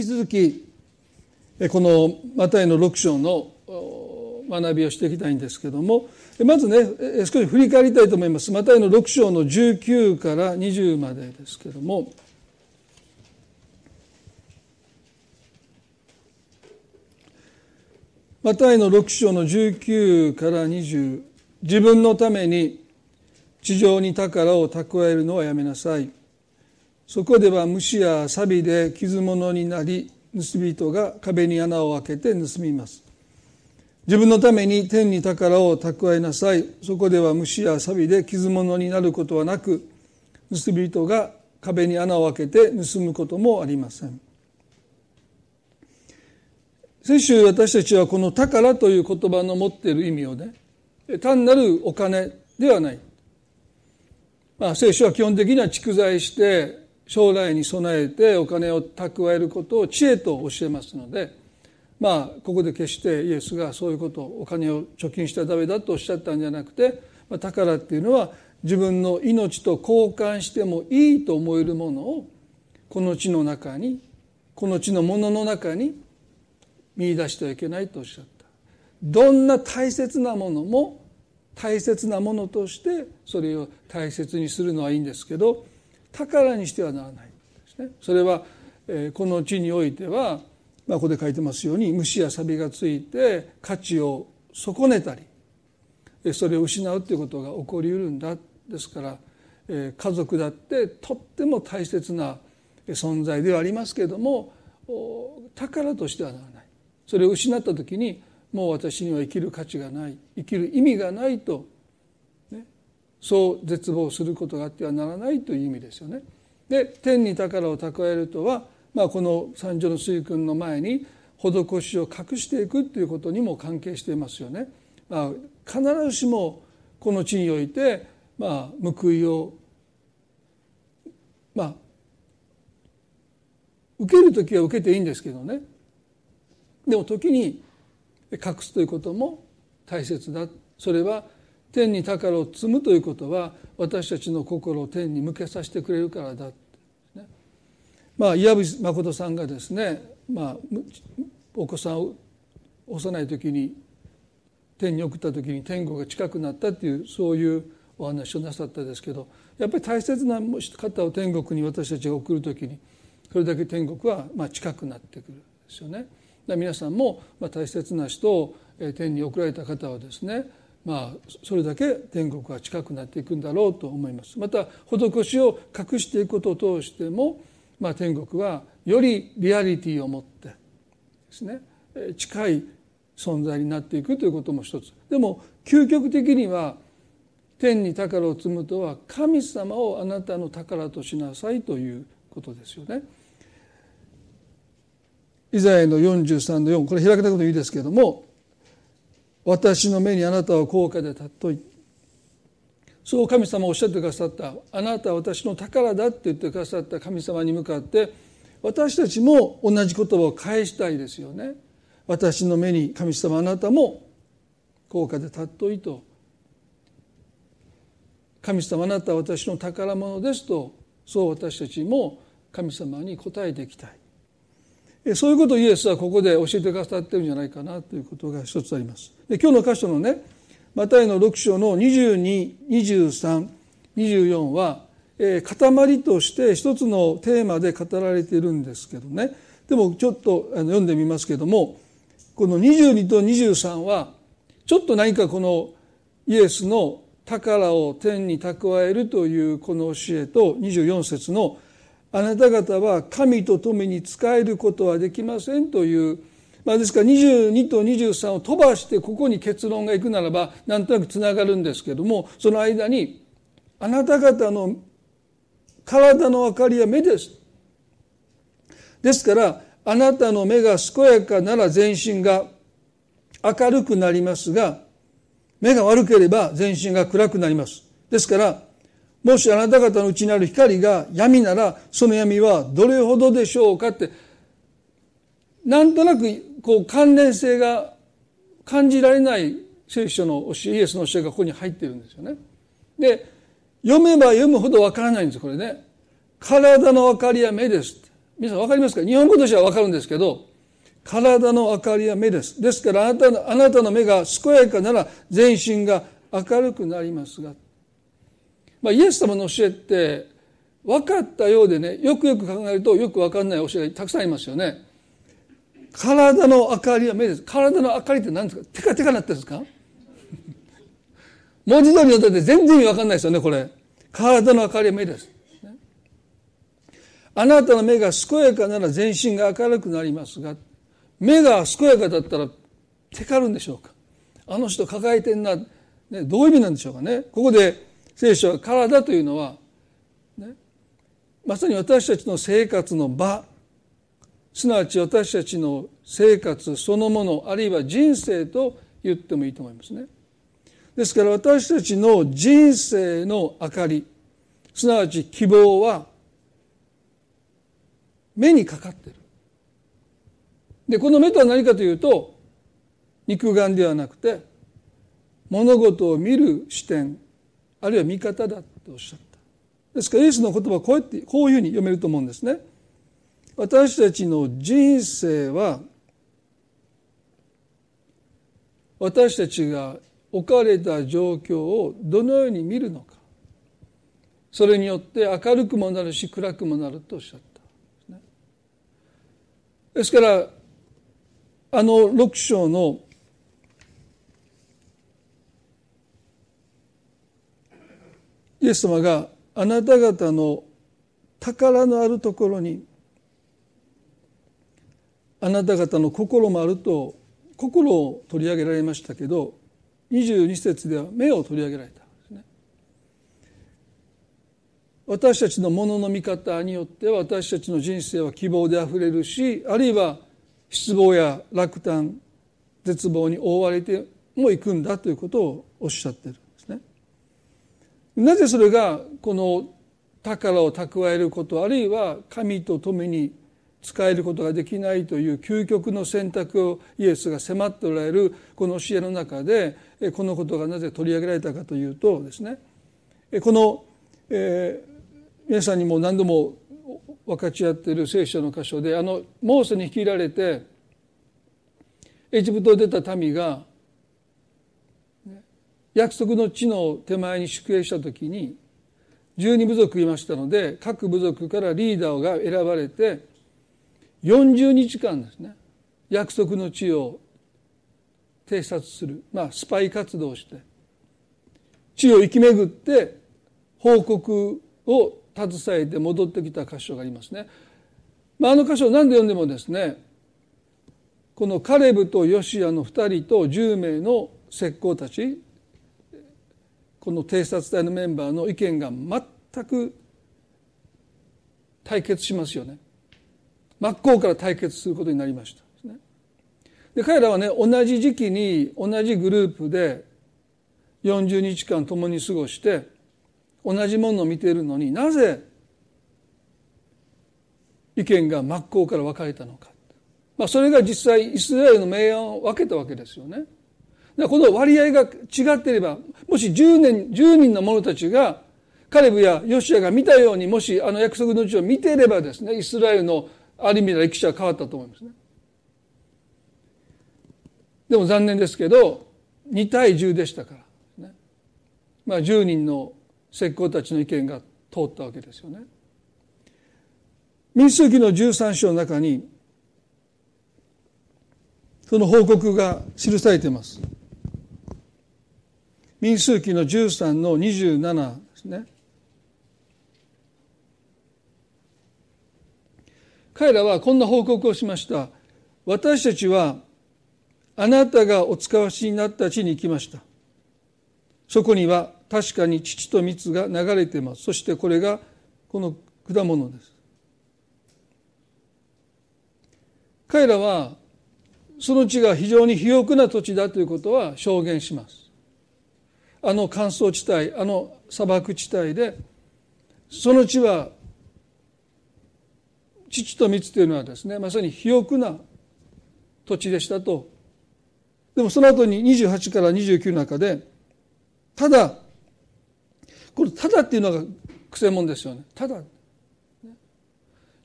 引き続きこのマタイの6章の学びをしていきたいんですけどもまずね少し振り返りたいと思います。マタイの6章の19から20までですけどもマタイの6章の19から20自分のために地上に宝を蓄えるのはやめなさい。そこでは虫や錆で傷物になり盗人が壁に穴を開けて盗みます。自分のために天に宝を蓄えなさい。そこでは虫や錆で傷物になることはなく盗人が壁に穴を開けて盗むこともありません。先週私たちはこの宝という言葉の持っている意味をね単なるお金ではない、まあ、聖書は基本的には蓄財して将来に備えてお金を蓄えることを知恵と教えますのでまあここで決してイエスがそういうことお金を貯金したらダメだとおっしゃったんじゃなくて、ま、宝っていうのは自分の命と交換してもいいと思えるものをこの地の中にこの地のものの中に見出してはいけないとおっしゃった。どんな大切なものも大切なものとしてそれを大切にするのはいいんですけど宝にしてはならないですね。それは、えこの地においては、まあ、ここで書いてますように虫や錆がついて価値を損ねたりそれを失うということが起こりうるんだですから、え家族だってとっても大切な存在ではありますけれども宝としてはならない。それを失った時にもう私には生きる価値がない生きる意味がないとそう絶望することがあってはならないという意味ですよね。で天に宝を蓄えるとは、まあ、この三条の水君の前に施しを隠していくということにも関係していますよね。まあ、必ずしもこの地において、まあ、報いを、まあ、受ける時は受けていいんですけどねでも時に隠すということも大切だそれは天に宝を積むということは私たちの心を天に向けさせてくれるからだ、ね、まあ岩渕誠さんがですね、まあ、お子さんを幼い時に天に送った時に天国が近くなったっていうそういうお話をなさったですけどやっぱり大切な方を天国に私たちが送る時にそれだけ天国はまあ近くなってくるんですよね。皆さんも大切な人を天に送られた方はですねまあ、それだけ天国が近くなっていくんだろうと思いますまた施しを隠していくことを通しても、まあ、天国はよりリアリティを持ってですね近い存在になっていくということも一つでも究極的には天に宝を積むとは神様をあなたの宝としなさいということですよね。イザヤの43の4これ開けたこといいですけれども私の目にあなたは高価で尊い。そう神様おっしゃってくださった。あなたは私の宝だって言ってくださった。神様に向かって。私たちも同じ言葉を返したいですよね。私の目に神様あなたも高価で尊いと。神様あなたは私の宝物ですと。そう私たちも神様に答えていきたい。そういうことをイエスはここで教えてくださってるんじゃないかなということが一つあります。で今日の箇所のねマタイの6章の222324は、えー、塊として一つのテーマで語られているんですけどねでもちょっとあの読んでみますけどもこの22と23はちょっと何かこのイエスの宝を天に蓄えるというこの教えと24節の「あなた方は神と共に仕えることはできませんという、まあ、ですから22と23を飛ばしてここに結論がいくならばなんとなくつながるんですけどもその間にあなた方の体の明かりは目です。ですからあなたの目が健やかなら全身が明るくなりますが目が悪ければ全身が暗くなります。ですからもしあなた方のうちにある光が闇ならその闇はどれほどでしょうかってなんとなくこう関連性が感じられない聖書の教えイエスの教えがここに入ってるんですよね。で読めば読むほどわからないんですこれね。体の明かりは目です。皆さん分かりますか？日本語としては分かるんですけど体の明かりは目ですですからあなたのあなたの目が健やかなら全身が明るくなりますが、まあ、イエス様の教えって分かったようでねよくよく考えるとよく分かんない教えがたくさんありますよね。体の明かりは目です。体の明かりって何ですか？テカテカなってるんですか？文字通りの歌って全然意味分かんないですよねこれ。体の明かりは目です。あなたの目が健やかなら全身が明るくなりますが目が健やかだったらテカるんでしょうか？あの人抱えてんな、ね、どういう意味なんでしょうかね？ここで聖書は体というのは、ね、まさに私たちの生活の場すなわち私たちの生活そのものあるいは人生と言ってもいいと思いますね。ですから私たちの人生の明かりすなわち希望は目にかかってる。でこの目とは何かというと肉眼ではなくて物事を見る視点あるいは見方だとおっしゃった。ですからイエスの言葉はこうやってこういうふうに読めると思うんですね。私たちの人生は私たちが置かれた状況をどのように見るのか。それによって明るくもなるし暗くもなるとおっしゃった。ですからあの6章のイエス様があなた方の宝のあるところにあなた方の心もあると心を取り上げられましたけど22節では目を取り上げられた。んですね私たちのものの見方によって私たちの人生は希望であふれるしあるいは失望や落胆絶望に覆われてもいくんだということをおっしゃってる。なぜそれがこの宝を蓄えることあるいは神と共に使えることができないという究極の選択をイエスが迫っておられるこの教えの中でこのことがなぜ取り上げられたかというとですね。この、えー、皆さんにも何度も分かち合っている聖書の箇所であのモーセに率いられてエジプトを出た民が約束の地の手前に宿営した時に12部族いましたので各部族からリーダーが選ばれて40日間ですね約束の地を偵察する、まあ、スパイ活動をして地を生き巡って報告を携えて戻ってきた箇所がありますね。まあ、あの箇所を何で読んでもですねこのカレブとヨシアの2人と10名の石膏たちこの偵察隊のメンバーの意見が全く対決しますよね。真っ向から対決することになりました。で彼らはね同じ時期に同じグループで40日間共に過ごして同じものを見ているのになぜ意見が真っ向から分かれたのか、まあ、それが実際イスラエルの明暗を分けたわけですよね。だこの割合が違っていればもし10年10人の者たちがカレブやヨシアが見たようにもしあの約束の地を見ていればですねイスラエルのある意味で歴史は変わったと思いますね。でも残念ですけど2対10でしたから、ね、まあ10人の石膏たちの意見が通ったわけですよね。民数記の13章の中にその報告が記されています。民数記の13の27ですね。彼らはこんな報告をしました。私たちはあなたがお使わしになった地に行きました。そこには確かに乳と蜜が流れていますそしてこれがこの果物です彼らはその地が非常に肥沃な土地だということは証言しますあの乾燥地帯あの砂漠地帯でその地は父と蜜というのはですねまさに肥沃な土地でしたと。でもその後に28から29の中でただこれただっていうのがくせ者ですよね。ただ。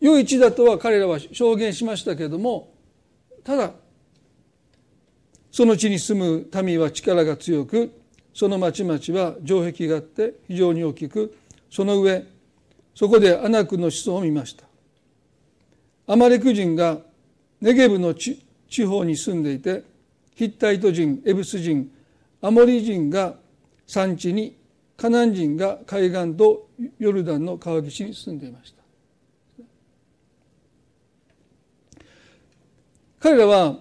良い地だとは彼らは証言しましたけれどもただその地に住む民は力が強くその町々は城壁があって非常に大きくその上そこでアナクの子孫を見ました。アマレク人がネゲブの地方に住んでいてヒッタイト人エブス人アモリ人が山地にカナン人が海岸とヨルダンの川岸に住んでいました。彼らは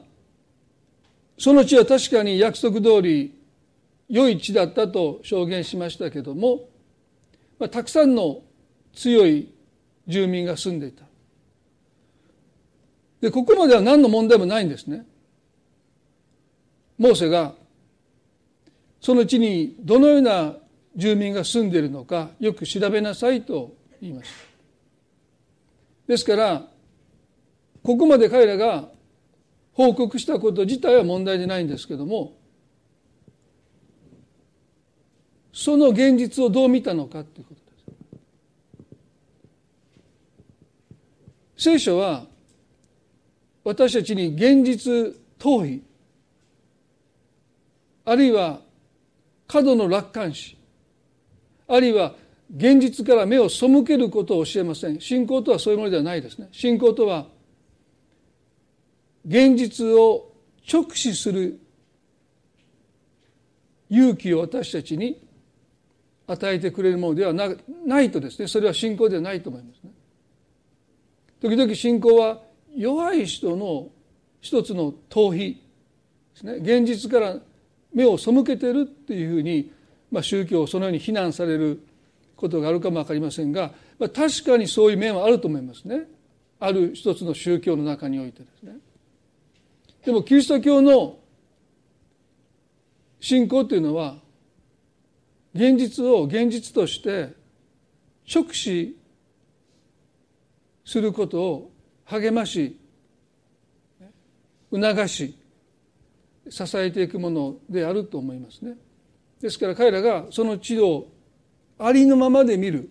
その地は確かに約束通り良い地だったと証言しましたけども、まあ、たくさんの強い住民が住んでいた。でここまでは何の問題もないんですね。モーセがその地にどのような住民が住んでいるのかよく調べなさいと言いました。ですからここまで彼らが報告したこと自体は問題でないんですけどもその現実をどう見たのかということです聖書は私たちに現実逃避。あるいは過度の楽観視。あるいは現実から目を背けることを教えません。信仰とはそういうものではないですね信仰とは現実を直視する勇気を私たちに与えてくれるものではないとですねそれは信仰ではないと思いますね。時々信仰は弱い人の一つの逃避ですね現実から目を背けてるっていうふうに、まあ、宗教をそのように非難されることがあるかも分かりませんが、まあ、確かにそういう面はあると思いますねある一つの宗教の中においてですね。でもキリスト教の信仰というのは現実を現実として直視することを励まし促し支えていくものであると思いますね。ですから彼らがその地をありのままで見る。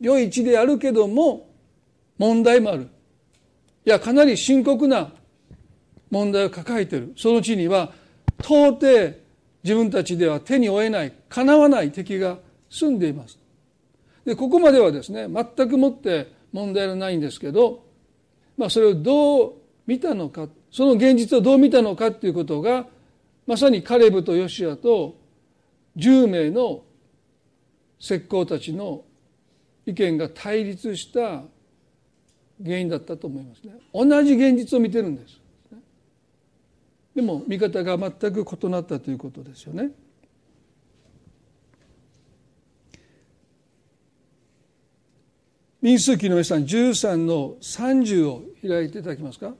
良い地であるけども問題もある。いやかなり深刻な問題を抱えている。その地には到底自分たちでは手に負えないかなわない敵が住んでいます。でここまではですね全くもって問題はないんですけど、まあ、それをどう見たのかその現実をどう見たのかっていうことがまさにカレブとヨシアと10名の石膏たちの意見が対立した原因だったと思いますね。同じ現実を見てるんです。でも見方が全く異なったということですよね。民数記の皆さん13の30を開いていただけますか？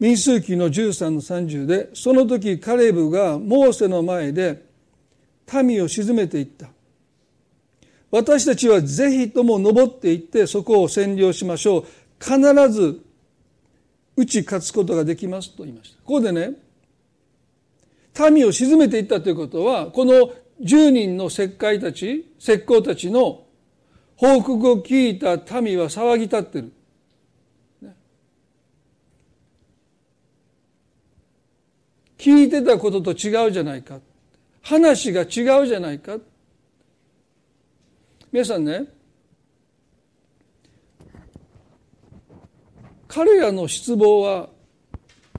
民数記の13の30でその時カレブがモーセの前で民を沈めていった。私たちはぜひとも登っていってそこを占領しましょう。必ず打ち勝つことができますと言いました。ここでね、民を沈めていったということは、この10人の石灰たち、石膏たちの報告を聞いた民は騒ぎ立ってる。聞いてたことと違うじゃないか。話が違うじゃないか。皆さんね、彼らの失望は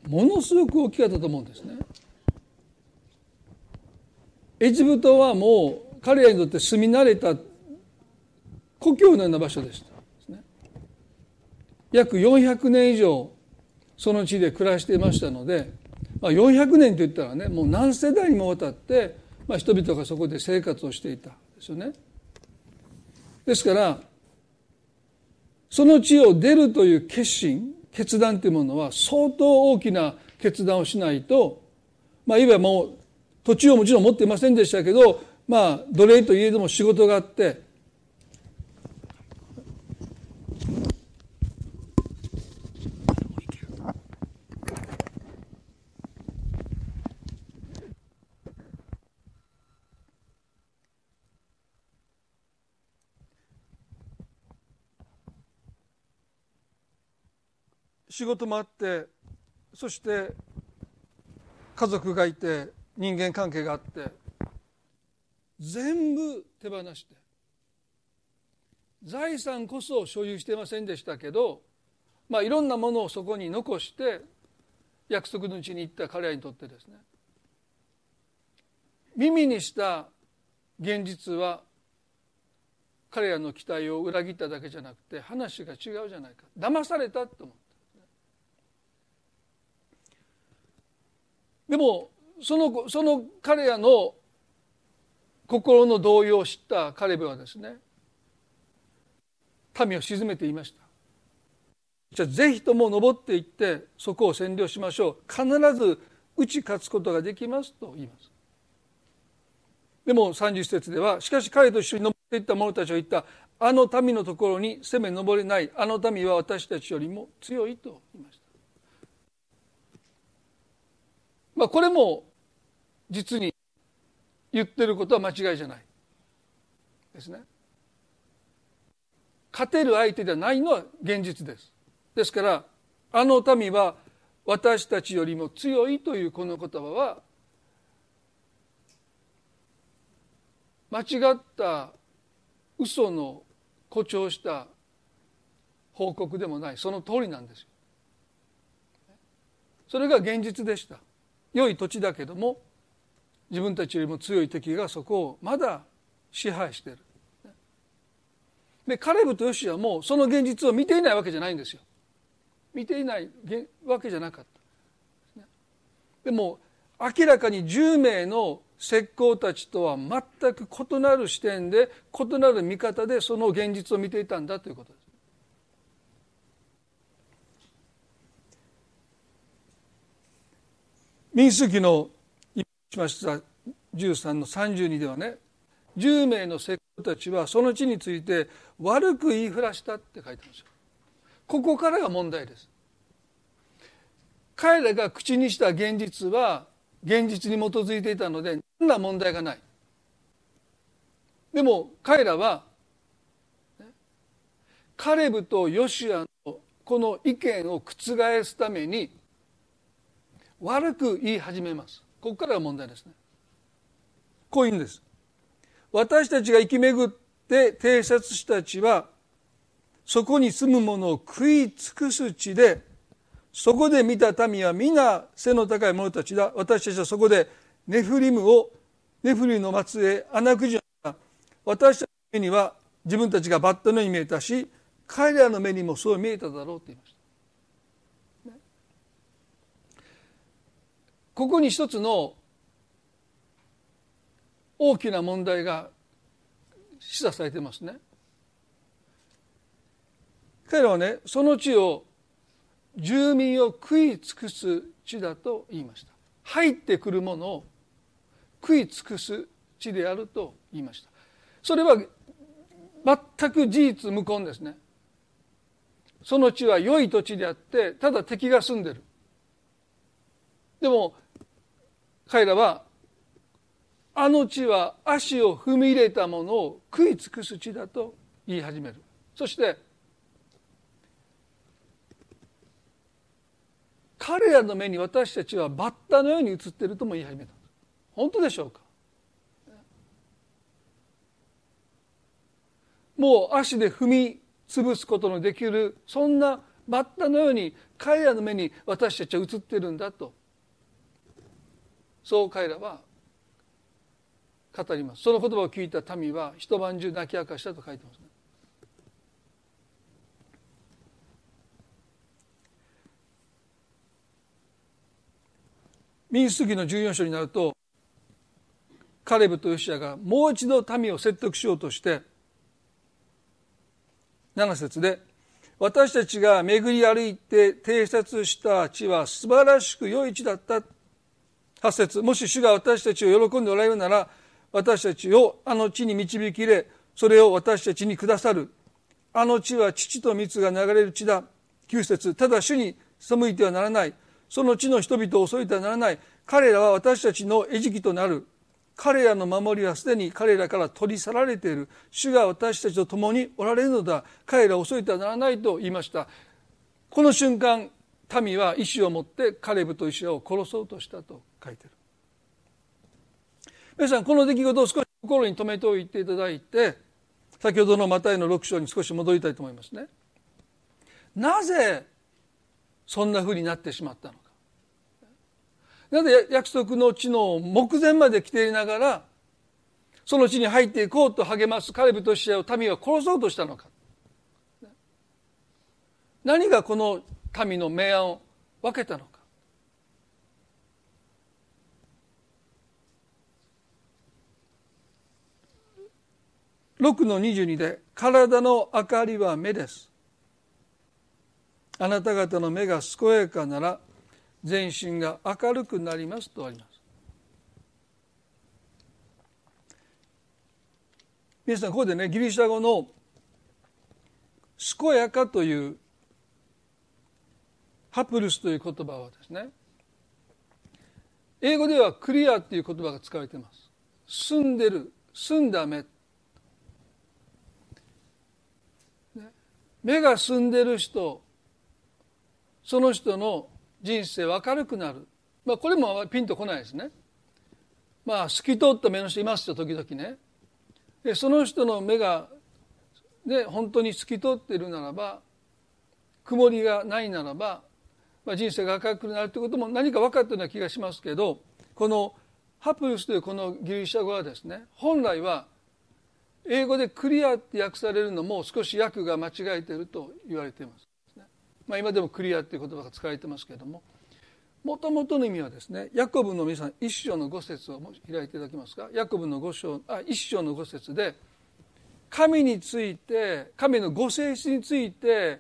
ものすごく大きかったと思うんですね。エジプトはもう彼らにとって住み慣れた故郷のような場所でした。約400年以上その地で暮らしていましたので、まあ、400年といったらねもう何世代にもわたって、まあ、人々がそこで生活をしていたんですよね。ですからその地を出るという決心決断というものは相当大きな決断をしないとまあいわばもう土地をもちろん持っていませんでしたけどまあ奴隷といえども仕事があって仕事もあってそして家族がいて人間関係があって全部手放して財産こそ所有してませんでしたけど、まあ、いろんなものをそこに残して約束のうちに行った彼らにとってですね耳にした現実は彼らの期待を裏切っただけじゃなくて話が違うじゃないか。騙されたと思ったでもそのその彼らの心の動揺を知ったカレブはですね民を鎮めていました。じゃあぜひとも登っていってそこを占領しましょう。必ず打ち勝つことができますと言います。でも30節ではしかし彼と一緒に登っていった者たちは言ったあの民のところに攻め登れないあの民は私たちよりも強いと言いました。まあこれも実に言ってることは間違いじゃない。ですね。勝てる相手ではないのは現実です。ですからあの民は私たちよりも強いというこの言葉は間違った嘘の誇張した報告でもない。その通りなんですよ。それが現実でした。良い土地だけども自分たちよりも強い敵がそこをまだ支配している。でカレブとヨシアもその現実を見ていないわけじゃないんですよ。見ていないわけじゃなかった。でも明らかに10名の石膏たちとは全く異なる視点で異なる見方でその現実を見ていたんだということです。民数記のしました13の32ではね10名の石膏たちはその地について悪く言いふらしたって書いてますよ。ここからが問題です。彼らが口にした現実は現実に基づいていたので何ら問題がない。でも彼らはカレブとヨシアのこの意見を覆すために悪く言い始めます。ここからが問題ですね。こういうんです。私たちが生き巡って偵察したちはそこに住む者を食い尽くす地でそこで見た民は皆背の高い者たちだ。私たちはそこでネフリムをネフリムの末裔アナクジア私たちの目には自分たちがバッタのように見えたし彼らの目にもそう見えただろうと言いました。ここに一つの大きな問題が示唆されてますね。彼らはねその地を住民を食い尽くす地だと言いました。入ってくるものを食い尽くす地であると言いました。それは全く事実無根ですね。その地は良い土地であってただ敵が住んでる。でも彼らはあの地は足を踏み入れたものを食い尽くす地だと言い始める。そして彼らの目に私たちはバッタのように映っているとも言い始めた。本当でしょうか？もう足で踏み潰すことのできるそんなバッタのように彼らの目に私たちは映ってるんだとそう彼らは語ります。その言葉を聞いた民は一晩中泣き明かしたと書いてますね。民主主義の14章になるとカレブとヨシアがもう一度民を説得しようとして7節で私たちが巡り歩いて偵察した地は素晴らしく良い地だった。8節。もし主が私たちを喜んでおられるなら私たちをあの地に導き入れそれを私たちにくださる。あの地は父と蜜が流れる地だ。9節。ただ主に背いてはならない。その地の人々を襲いてはならない。彼らは私たちの餌食となる。彼らの守りはすでに彼らから取り去られている。主が私たちと共におられるのだ。彼らを襲いてはならないと言いました。この瞬間民は意志を持ってカレブとイシアを殺そうとしたと。書いてる。皆さんこの出来事を少し心に留めておいていただいて先ほどのマタイの6章に少し戻りたいと思いますね。なぜそんなふうになってしまったのか。なぜ約束の地の目前まで来ていながらその地に入っていこうと励ますカレブとシアを民は殺そうとしたのか。何がこの民の明暗を分けたのか。6の22で「体の明かりは目です」「あなた方の目が健やかなら全身が明るくなります」とあります。皆さんここでねギリシャ語の「健やか」というハプルスという言葉はですね英語ではクリアっていう言葉が使われています。澄んでる澄んだ目。目が澄んでる人その人の人生は明るくなる、まあ、これもピンとこないですね。まあ透き通った目の人いますよ時々ね。でその人の目がね本当に透き通っているならば曇りがないならばまあ、人生が明るくなるということも何か分かったような気がしますけどこのハプルスというこのギリシャ語はですね本来は英語でクリアって訳されるのも少し訳が間違えてると言われています、まあ、今でもクリアっていう言葉が使われてますけれども。もともとの意味はですねヤコブの皆さん一章の五節を開いていただけますか？ヤコブの五章あ一章の五節で神について神のご性質について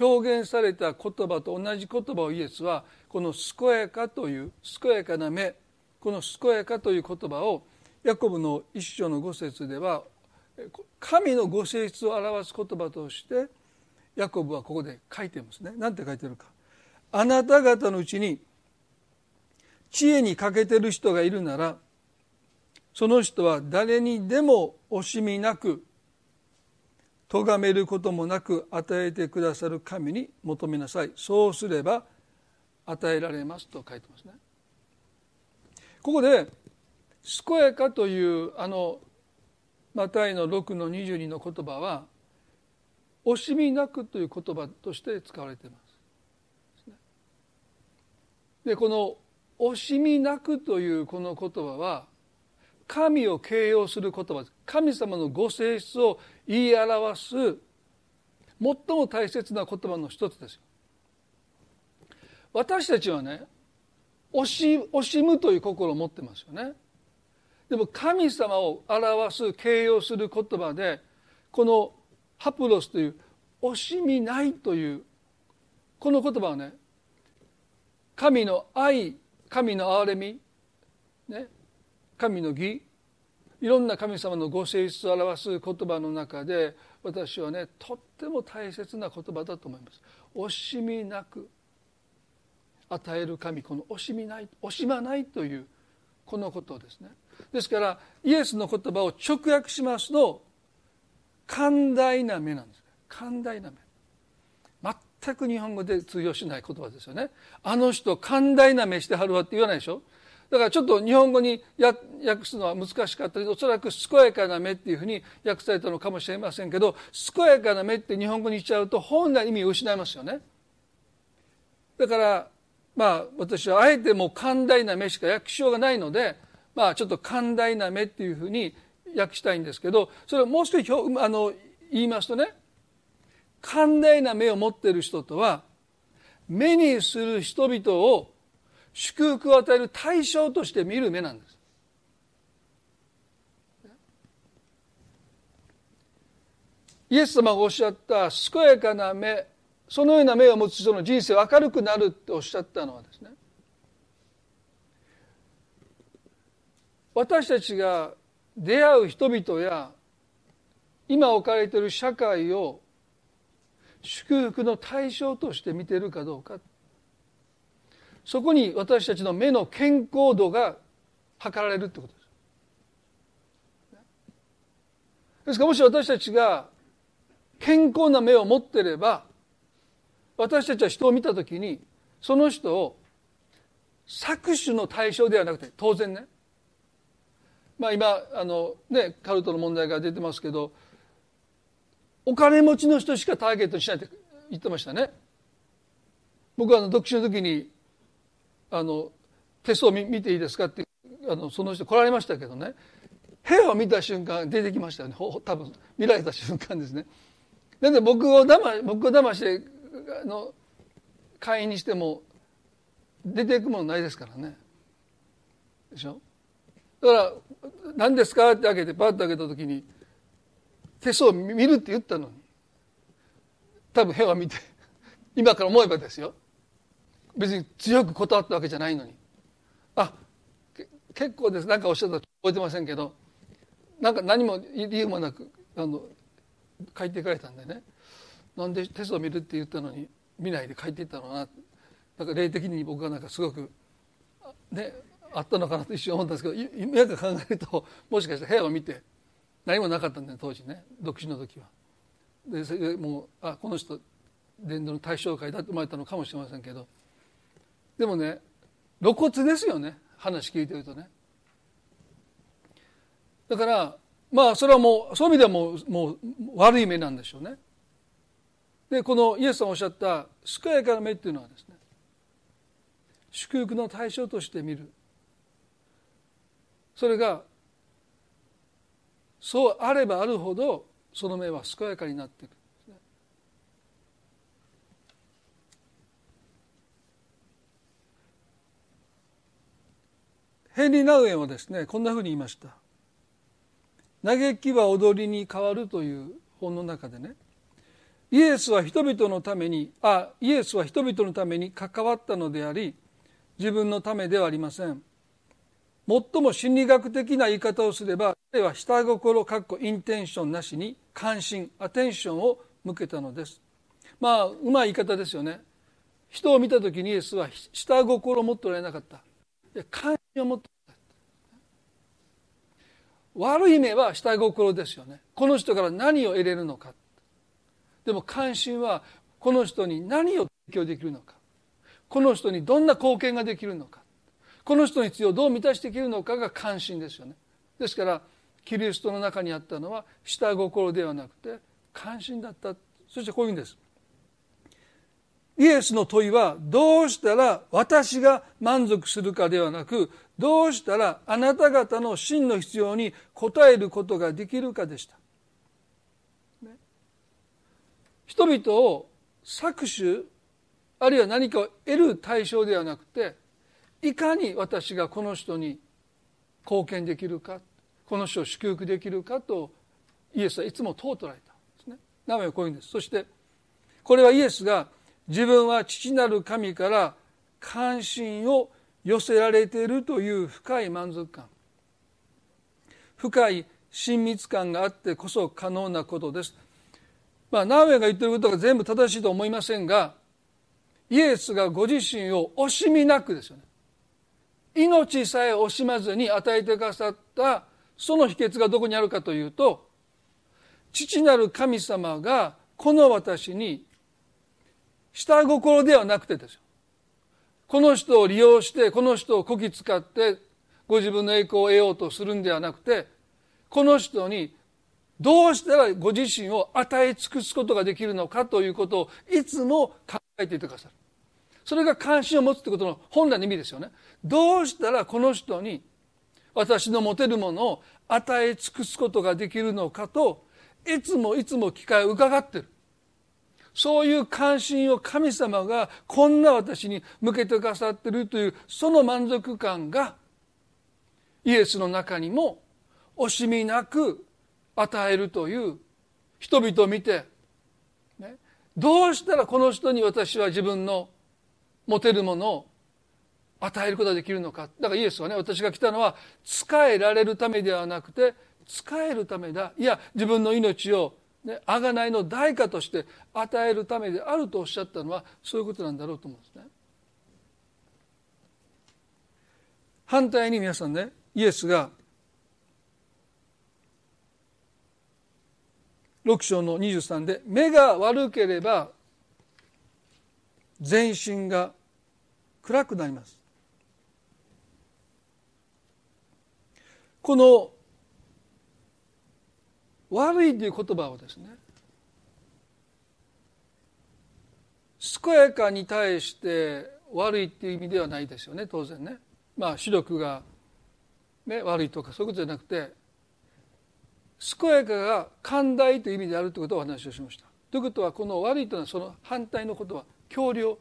表現された言葉と同じ言葉をイエスはこの健やかという健やかな目この健やかという言葉をヤコブの一章の五節では神のご性質を表す言葉としてヤコブはここで書いてますね。なんて書いてるか。あなた方のうちに知恵に欠けてる人がいるならその人は誰にでも惜しみなく咎めることもなく与えてくださる神に求めなさいそうすれば与えられますと書いてますねここで「健やか」というあのマタイの6の22の言葉は惜しみなくという言葉として使われています。でこの惜しみなくというこの言葉は神を形容する言葉です。神様のご性質を言い表す最も大切な言葉の一つですよ。私たちはね惜し惜しむという心を持ってますよね。でも神様を表す形容する言葉でこのハプロスという惜しみないというこの言葉はね神の愛神の憐れみ、ね、神の義いろんな神様のご性質を表す言葉の中で私はねとっても大切な言葉だと思います。惜しみなく与える神この惜しみない惜しまないというこのことですね。ですからイエスの言葉を直訳しますと寛大な目なんです。寛大な目。全く日本語で通用しない言葉ですよね。あの人寛大な目してはるわって言わないでしょ。だからちょっと日本語に訳すのは難しかったけどおそらく健やかな目っていうふうに訳されたのかもしれませんけど健やかな目って日本語にしちゃうと本来意味を失いますよね。だからまあ私はあえてもう寛大な目しか訳しようがないのでまあちょっと寛大な目っていうふうに訳したいんですけどそれをもう少しあの言いますとね寛大な目を持っている人とは目にする人々を祝福を与える対象として見る目なんです。イエス様がおっしゃった健やかな目そのような目を持つ人の人生は明るくなるっておっしゃったのはですね私たちが出会う人々や今置かれている社会を祝福の対象として見ているかどうかそこに私たちの目の健康度が測られるってことです。ですからもし私たちが健康な目を持ってれば私たちは人を見た時にその人を搾取の対象ではなくて当然ねまあ今あのねカルトの問題が出てますけどお金持ちの人しかターゲットにしないって言ってましたね。僕はあの独身の時にあのテストを見ていいですかってあのその人来られましたけどね。部屋を見た瞬間出てきましたよね。多分見られた瞬間ですね。なんで僕を騙僕を騙してあの会員にしても出ていくものないですからね。でしょ？だから「何ですか?」って開けてパッと開けた時に手相を見るって言ったのに。多分部屋を見て 今から思えばですよ。別に強く断ったわけじゃないのに。あ結構です。何かおっしゃった覚えてませんけどなんか何も理由もなくあの帰っていかれたんでね。なんでテストを見るって言ったのに見ないで帰っていったのな。なんか霊的に僕はなんかすごくねあったのかなと一瞬思ったんですけど今から考えるともしかして部屋を見て何もなかったんだよ当時ね独身の時は。でそれでもうあこの人伝道の対象会だって思われたのかもしれませんけどでもね露骨ですよね話聞いてるとね。だからまあそれはもうそういう意味ではもうもう悪い目なんでしょうね。でこのイエスさんおっしゃった健やかな目っていうのはですね祝福の対象として見るそれがそうあればあるほどその目は健やかになっていくヘンリー・ナウエンはですねこんなふうに言いました「嘆きは踊りに変わる」という本の中でねイエスは人々のためにあイエスは人々のために関わったのであり自分のためではありません。最も心理学的な言い方をすれば彼は下心かっこインテンションなしに関心アテンションを向けたのです。まあうまい言い方ですよね。人を見た時にイエスは下心を持っておられなかった。関心を持っておられた。悪い目は下心ですよね。この人から何を得れるのか。でも関心はこの人に何を提供できるのか。この人にどんな貢献ができるのか。この人の必要をどう満たしていけるのかが関心ですよね。ですからキリストの中にあったのは下心ではなくて関心だった。そしてこういうんです。イエスの問いはどうしたら私が満足するかではなくどうしたらあなた方の真の必要に応えることができるかでした。人々を搾取あるいは何かを得る対象ではなくていかに私がこの人に貢献できるかこの人を祝福できるかとイエスはいつも問うとられたんですね。名前はこういうんです。そしてこれはイエスが自分は父なる神から関心を寄せられているという深い満足感深い親密感があってこそ可能なことですまあ、ナウエが言ってることが全部正しいと思いませんがイエスがご自身を惜しみなくですよね命さえ惜しまずに与えてくださったその秘訣がどこにあるかというと父なる神様がこの私に下心ではなくてですよこの人を利用してこの人をこき使ってご自分の栄光を得ようとするんではなくてこの人にどうしたらご自身を与え尽くすことができるのかということをいつも考えていてくださる。それが関心を持つということの本来の意味ですよね。どうしたらこの人に私の持てるものを与え尽くすことができるのかといつもいつも機会を伺ってる。そういう関心を神様がこんな私に向けてくださってるというその満足感がイエスの中にも惜しみなく与えるという人々を見て、ね、どうしたらこの人に私は自分の持てるものを与えることができるのかだからイエスはね私が来たのは仕えられるためではなくて仕えるためだいや自分の命をね、贖いの代価として与えるためであるとおっしゃったのはそういうことなんだろうと思うんですね。反対に皆さんねイエスが6章の23で目が悪ければ全身が暗くなります。この悪いという言葉をですね健やかに対して悪いっていう意味ではないですよね当然ね。まあ視力が、ね、悪いとかそういうことじゃなくて健やかが寛大という意味であるということをお話をしました。ということはこの悪いというのはその反対のことは橋梁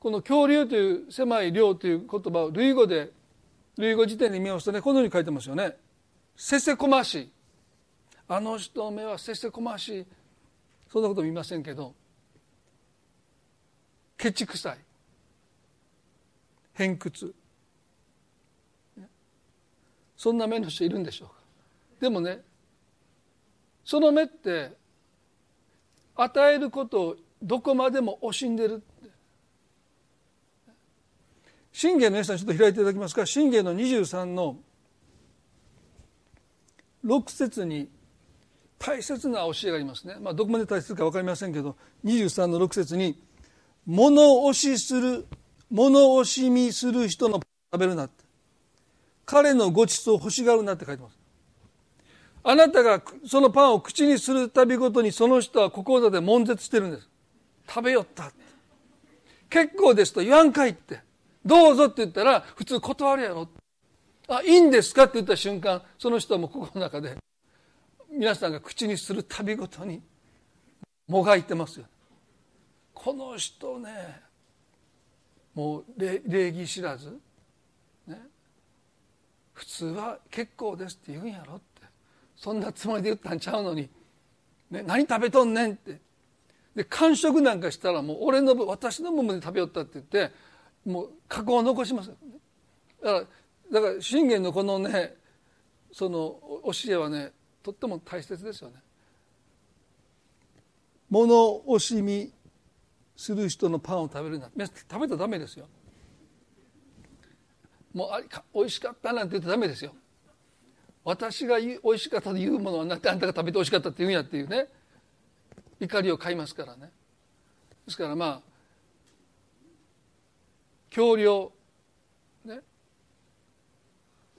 この恐竜という狭い量という言葉を類語で類語辞典で見ますとね。このように書いてますよね。せせこましい。あの人の目はせせこましい。そんなこと見ませんけど。ケチくさい。偏屈。そんな目の人いるんでしょうか。でもねその目って与えることをどこまでも惜しんでる。信玄の皆さんちょっと開いていただけますか。信玄の23の6節に大切な教えがありますね、まあ、どこまで大切か分かりませんけど23の6節に「物惜しする物惜しみする人の食べるな」って。彼のごちそう欲しがるなって書いてます。あなたがそのパンを口にするたびごとにその人は心で悶絶してるんです。食べよった。結構ですと言わんかいって。どうぞって言ったら普通断るやろ。あいいんですかって言った瞬間その人はもう心の中で皆さんが口にするたびごとにもがいてますよ。この人ねもう礼儀知らず、ね、普通は結構ですって言うんやろ。ってそんなつもりで言ったんちゃうのに、ね、何食べとんねんってで完食なんかしたらもう俺の分私の分まで食べよったって言ってもう過去を残しますだからだから信玄のこのねその教えはねとっても大切ですよね。物惜しみする人のパンを食べるな食べたらダメですよ。もうあ美味しかったなんて言ってダメですよ。私が美味しかったというものはなんてあんたが食べて美味しかったって言うんやっていうね。怒りを買いますからね。ですからまあ強量ね。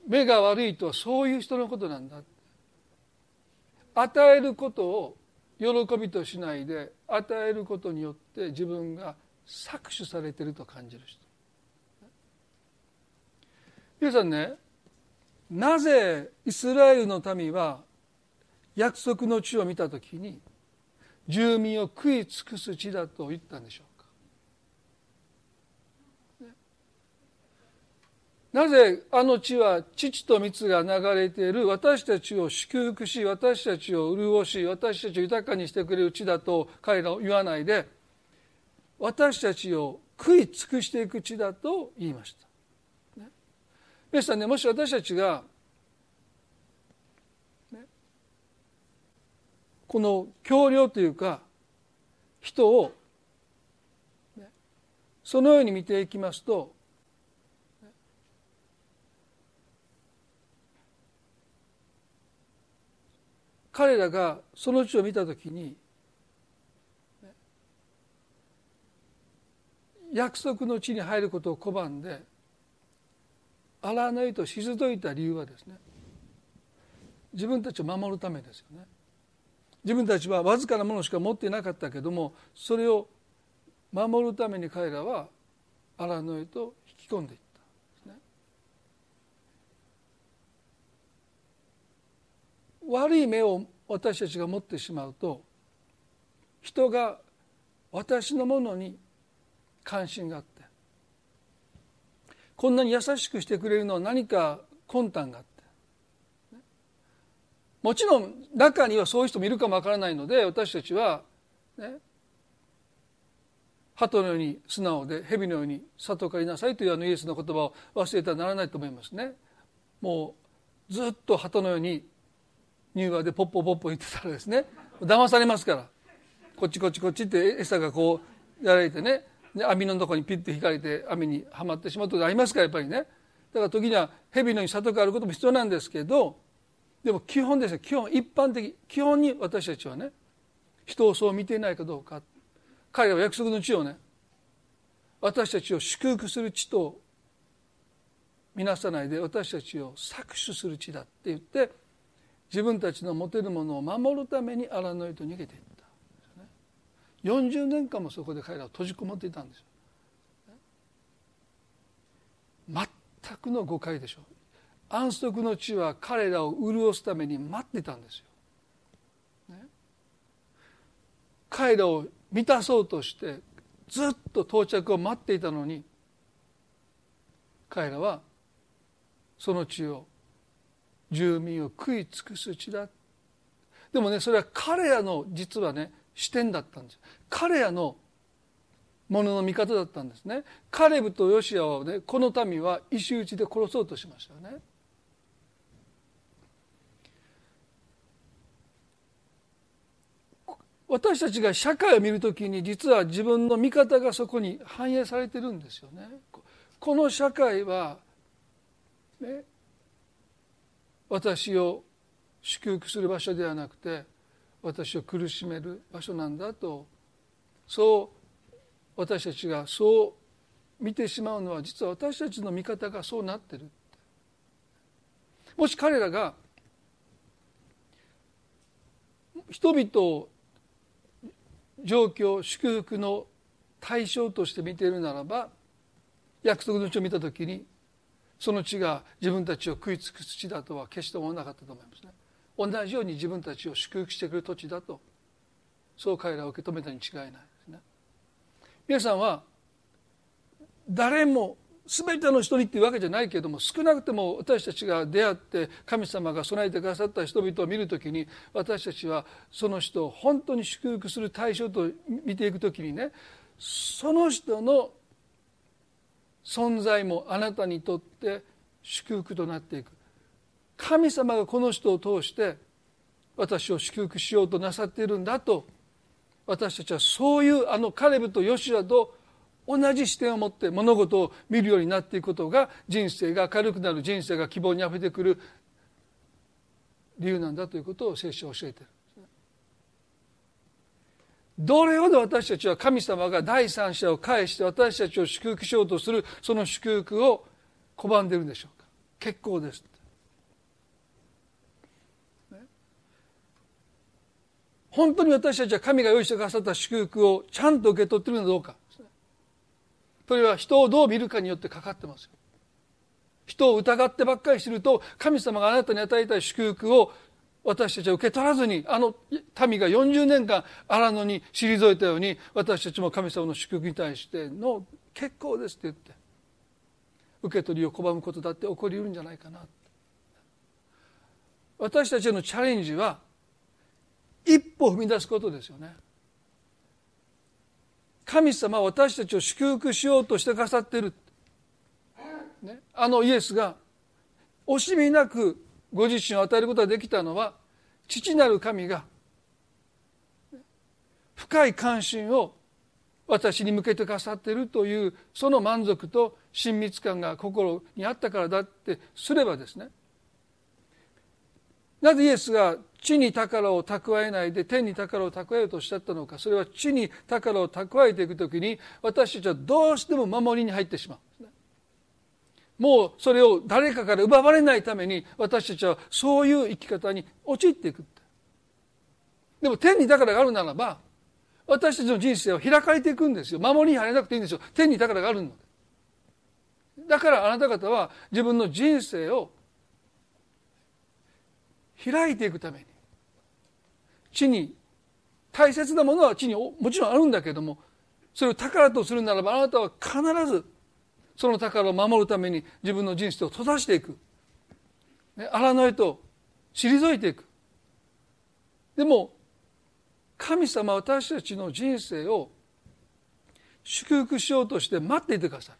目が悪いとはそういう人のことなんだ。与えることを喜びとしないで与えることによって自分が搾取されてると感じる人。皆さんねなぜイスラエルの民は約束の地を見た時に住民を食い尽くす地だと言ったんでしょうかなぜあの地は父と蜜が流れている私たちを祝福し私たちを潤し私たちを豊かにしてくれる地だと彼らは言わないで私たちを食い尽くしていく地だと言いました。ね、皆さんねもし私たちが、この橋梁というか人を、そのように見ていきますと彼らがその地を見た時に約束の地に入ることを拒んで荒野へと退いた理由はですね自分たちを守るためですよね。自分たちはわずかなものしか持っていなかったけどもそれを守るために彼らは荒野へと引き込んでいった悪い目を私たちが持ってしまうと人が私のものに関心があってこんなに優しくしてくれるのは何か魂胆があってもちろん中にはそういう人もいるかもわからないので私たちはね鳩のように素直で蛇のように里帰りなさいというあのイエスの言葉を忘れてはならないと思いますね。もうずっと鳩のように乳母でポッポポッポ言ってたらですね騙されますからこっちこっちこっちって餌がこうやられてね網のとこにピッて引かれて網にはまってしまうことがありますからやっぱりね。だから時には蛇のように里があることも必要なんですけどでも基本ですね基本一般的基本に私たちはね人をそう見ていないかどうか。彼らは約束の地をね私たちを祝福する地と見なさないで私たちを搾取する地だって言って自分たちの持てるものを守るために荒野へと逃げていった。40年間もそこで彼らを閉じこもっていたんですよ。全くの誤解でしょう。安息の地は彼らを潤すために待ってたんですよ、ね、彼らを満たそうとしてずっと到着を待っていたのに彼らはその地を住民を食い尽くす地だ。でもねそれは彼らの実はね視点だったんです。彼らのものの見方だったんですね。カレブとヨシアをねこの民は石打ちで殺そうとしましたよね。私たちが社会を見るときに実は自分の見方がそこに反映されてるんですよね。この社会は、ね、私を祝福する場所ではなくて私を苦しめる場所なんだとそう私たちがそう見てしまうのは実は私たちの見方がそうなってる。もし彼らが人々を状況祝福の対象として見ているならば約束の地を見た時にその地が自分たちを食い尽くす地だとは決して思わなかったと思いますね。同じように自分たちを祝福してくる土地だと。そう彼らを受け止めたに違いないですね。皆さんは誰も全ての人にっていうわけじゃないけれども少なくても私たちが出会って神様が備えてくださった人々を見る時に私たちはその人を本当に祝福する対象と見ていく時にねその人の存在もあなたにとって祝福となっていく。神様がこの人を通して私を祝福しようとなさっているんだと私たちはそういうあのカレブとヨシュアと同じ視点を持って物事を見るようになっていくことが人生が明るくなる人生が希望にあふれてくる理由なんだということを聖書は教えている。どれほど私たちは神様が第三者を介して私たちを祝福しようとするその祝福を拒んでいるんでしょうか結構です本当に私たちは神が用意してくださった祝福をちゃんと受け取っているのかどうか。それは人をどう見るかによってかかってますよ。人を疑ってばっかりしてると神様があなたに与えた祝福を私たちは受け取らずにあの民が40年間荒野に退いたように私たちも神様の祝福に対しての結構ですって言って受け取りを拒むことだって起こりうるんじゃないかな。私たちへのチャレンジは一歩踏み出すことですよね。神様は私たちを祝福しようとしてくださってる、ね、あのイエスが惜しみなくご自身を与えることができたのは父なる神が深い関心を私に向けてくださっているというその満足と親密感が心にあったからだってすればですねなぜイエスが地に宝を蓄えないで天に宝を蓄えようとおっしゃったのかそれは地に宝を蓄えていく時に私たちはどうしても守りに入ってしまう。もうそれを誰かから奪われないために私たちはそういう生き方に陥っていくでも天に宝があるならば私たちの人生は開かれていくんですよ。守りに入れなくていいんですよ。天に宝があるのだからあなた方は自分の人生を開いていくために。地に大切なものは地にもちろんあるんだけどもそれを宝とするならばあなたは必ずその宝を守るために自分の人生を閉ざしていく。荒野へと退いていく。でも神様私たちの人生を祝福しようとして待っていてくださる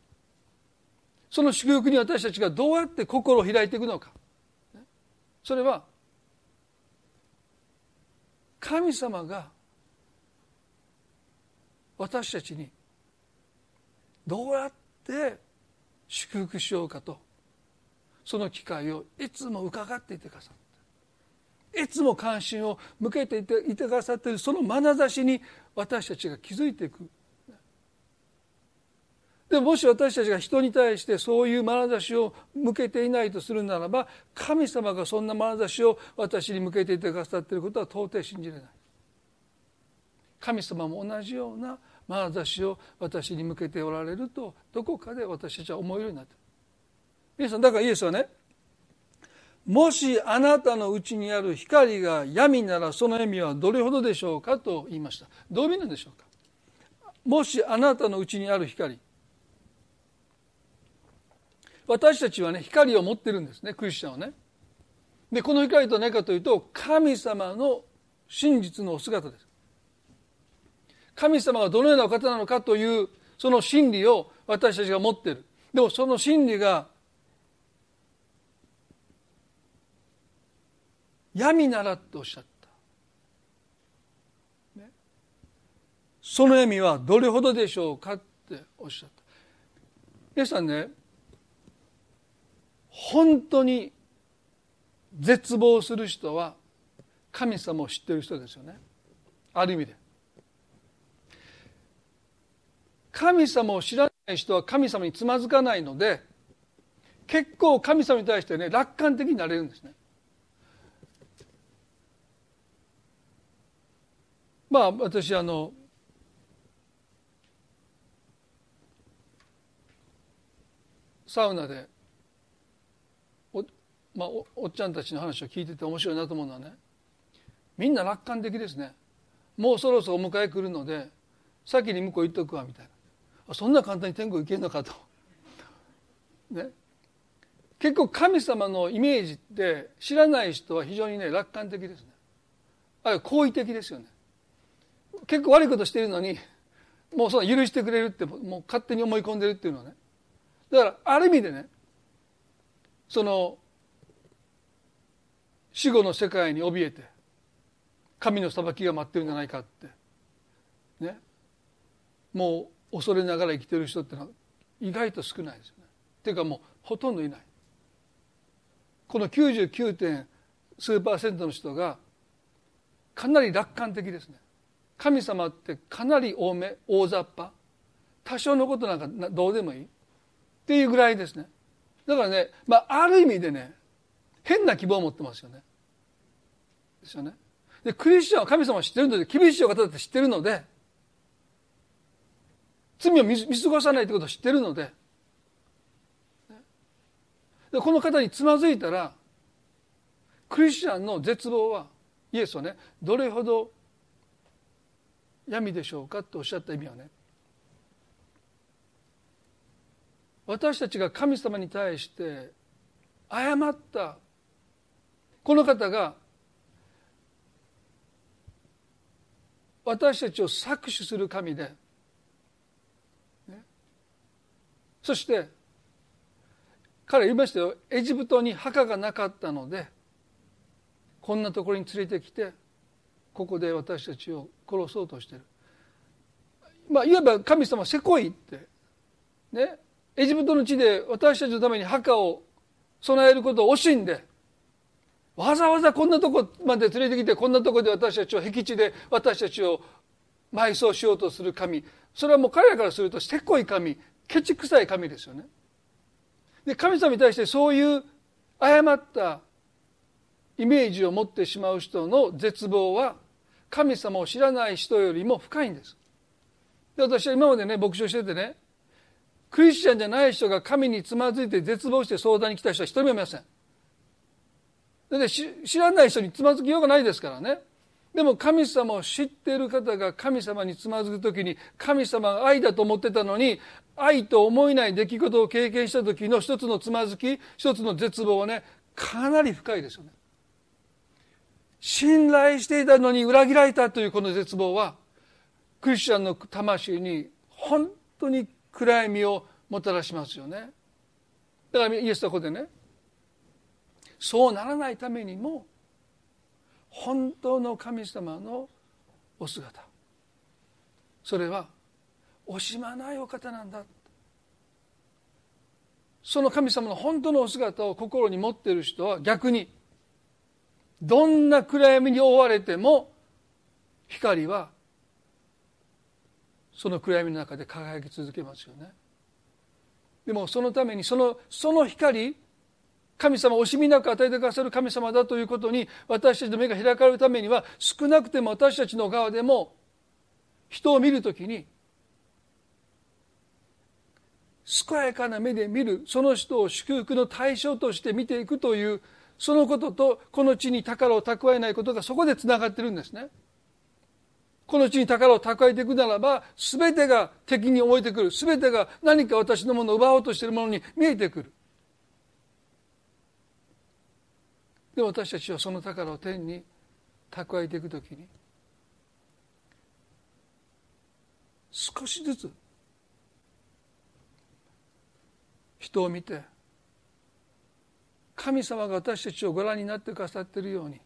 その祝福に私たちがどうやって心を開いていくのか。それは神様が私たちにどうやって祝福しようかとその機会をいつも伺っていてくださっていつも関心を向けていていてくださっているその眼差しに私たちが気づいていく。でもし私たちが人に対してそういう眼差しを向けていないとするならば神様がそんな眼差しを私に向けていてくださっていることは到底信じれない。神様も同じような眼差しを私に向けておられるとどこかで私たちは思うようになっているさんだからイエスはねもしあなたのうちにある光が闇ならその意味はどれほどでしょうかと言いました。どういう意味なんでしょうか。もしあなたのうちにある光私たちはね光を持ってるんですねクリスチャンはね。でこの光とは何かというと神様の真実のお姿です。神様がどのようなお方なのかというその真理を私たちが持ってる。でもその真理が闇ならとおっしゃった、ね、その闇はどれほどでしょうかっておっしゃった。皆さんね本当に絶望する人は神様を知ってる人ですよね。ある意味で。神様を知らない人は神様につまずかないので結構神様に対してね楽観的になれるんですね。まあ私あのサウナでまあ、おおっちゃんたちの話を聞いてて面白いなと思うのはねみんな楽観的ですね。もうそろそろお迎え来るので先に向こう行っとくわみたいな。そんな簡単に天国行けるのかと。ね、結構神様のイメージって知らない人は非常にね楽観的ですね。あるいは好意的ですよね。結構悪いことしてるのにもうその許してくれるってもう勝手に思い込んでるっていうのはね。だからある意味でねその死後の世界に怯えて神の裁きが待ってるんじゃないかってねもう恐れながら生きてる人ってのは意外と少ないですよね。っていうかもうほとんどいない。この99点数パーセントの人がかなり楽観的ですね。神様ってかなり多め大雑把多少のことなんかどうでもいいっていうぐらいですね。だからね、まあ、ある意味でね変な希望を持ってますよね。ですよね。でクリスチャンは神様を知ってるので厳しいお方だって知ってるので罪を見過ごさないということを知ってるのででこの方につまずいたらクリスチャンの絶望はイエスはねどれほど闇でしょうかとおっしゃった意味はね私たちが神様に対して誤ったこの方が私たちを搾取する神で、ね、そして彼は言いましたよ。エジプトに墓がなかったのでこんなところに連れてきてここで私たちを殺そうとしてる。まあいわば神様せこいってね。エジプトの地で私たちのために墓を備えることを惜しんでわざわざこんなとこまで連れてきてこんなとこで私たちを僻地で私たちを埋葬しようとする神それはもう彼らからするとせこい神ケチくさい神ですよね。で神様に対してそういう誤ったイメージを持ってしまう人の絶望は神様を知らない人よりも深いんです。で私は今までね牧師をしててねクリスチャンじゃない人が神につまずいて絶望して相談に来た人は一人もいません。で知らない人につまずきようがないですからね。でも神様を知っている方が神様につまずく時に神様が愛だと思ってたのに愛と思えない出来事を経験した時の一つのつまずき一つの絶望はねかなり深いですよね。信頼していたのに裏切られたというこの絶望はクリスチャンの魂に本当に暗闇をもたらしますよね。だからイエスはここでねそうならないためにも本当の神様のお姿。それは惜しまないお方なんだ。その神様の本当のお姿を心に持っている人は逆にどんな暗闇に覆われても光はその暗闇の中で輝き続けますよね。でもそのためにそのその光神様惜しみなく与えてくださる神様だということに私たちの目が開かれるためには少なくても私たちの側でも人を見るときに健やかな目で見るその人を祝福の対象として見ていくというそのこととこの地に宝を蓄えないことがそこでつながってるんですね。この地に宝を蓄えていくならば全てが敵に思えてくる全てが何か私のものを奪おうとしているものに見えてくる。で私たちはその宝を天に蓄えていくときに少しずつ人を見て神様が私たちをご覧になってくださっているように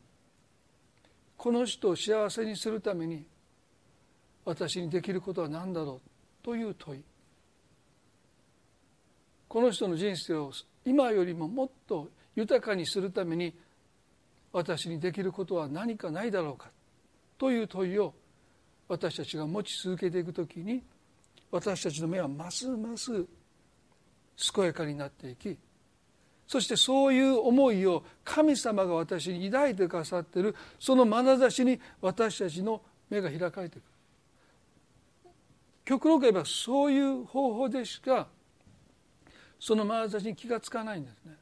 この人を幸せにするために私にできることは何だろうという問い。この人の人生を今よりももっと豊かにするために私にできることは何かないだろうかという問いを私たちが持ち続けていくときに私たちの目はますます健やかになっていきそしてそういう思いを神様が私に抱いてくださっているその眼差しに私たちの目が開かれていく。極論言えばそういう方法でしかその眼差しに気がつかないんですね。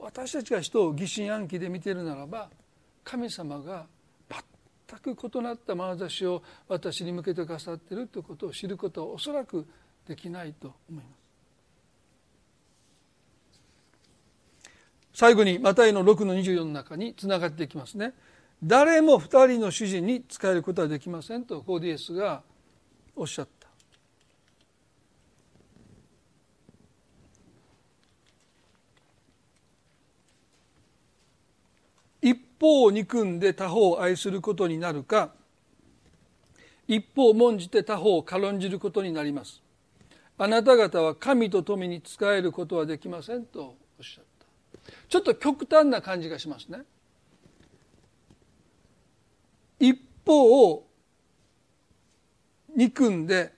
私たちが人を疑心暗鬼で見ているならば神様が全く異なった眼差しを私に向けてくださっているということを知ることはおそらくできないと思います。最後にマタイの6の24の中につながっていきますね。誰も2人の主人に仕えることはできませんとコーディエスがおっしゃった。一方を憎んで他方を愛することになるか一方を重んじて他方を軽んじることになります。あなた方は神と富に仕えることはできませんとおっしゃった。ちょっと極端な感じがしますね。一方を憎んで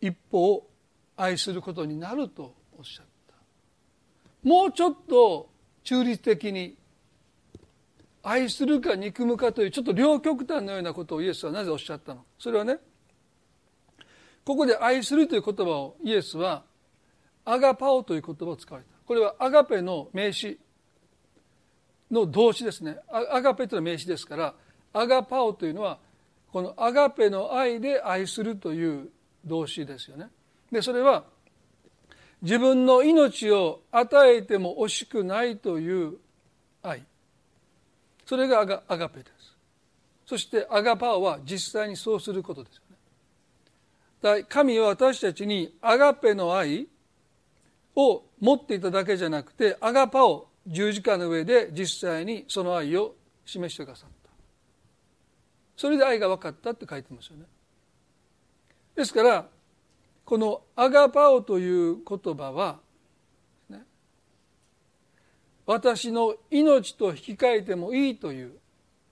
一方を愛することになるとおっしゃった。もうちょっと中立的に愛するか憎むかというちょっと両極端のようなことをイエスはなぜおっしゃったの？それはねここで愛するという言葉をイエスはアガパオという言葉を使われた。これはアガペの名詞の動詞ですね。アガペというのは名詞ですからアガパオというのはこのアガペの愛で愛するという動詞ですよね。でそれは自分の命を与えても惜しくないという愛。それがアガアガペです。そしてアガパオは実際にそうすることですよね。神は私たちにアガペの愛を持っていただけじゃなくてアガパを十字架の上で実際にその愛を示してくださった。それで愛が分かったって書いてますよね。ですからこのアガパオという言葉は、ね、私の命と引き換えてもいいという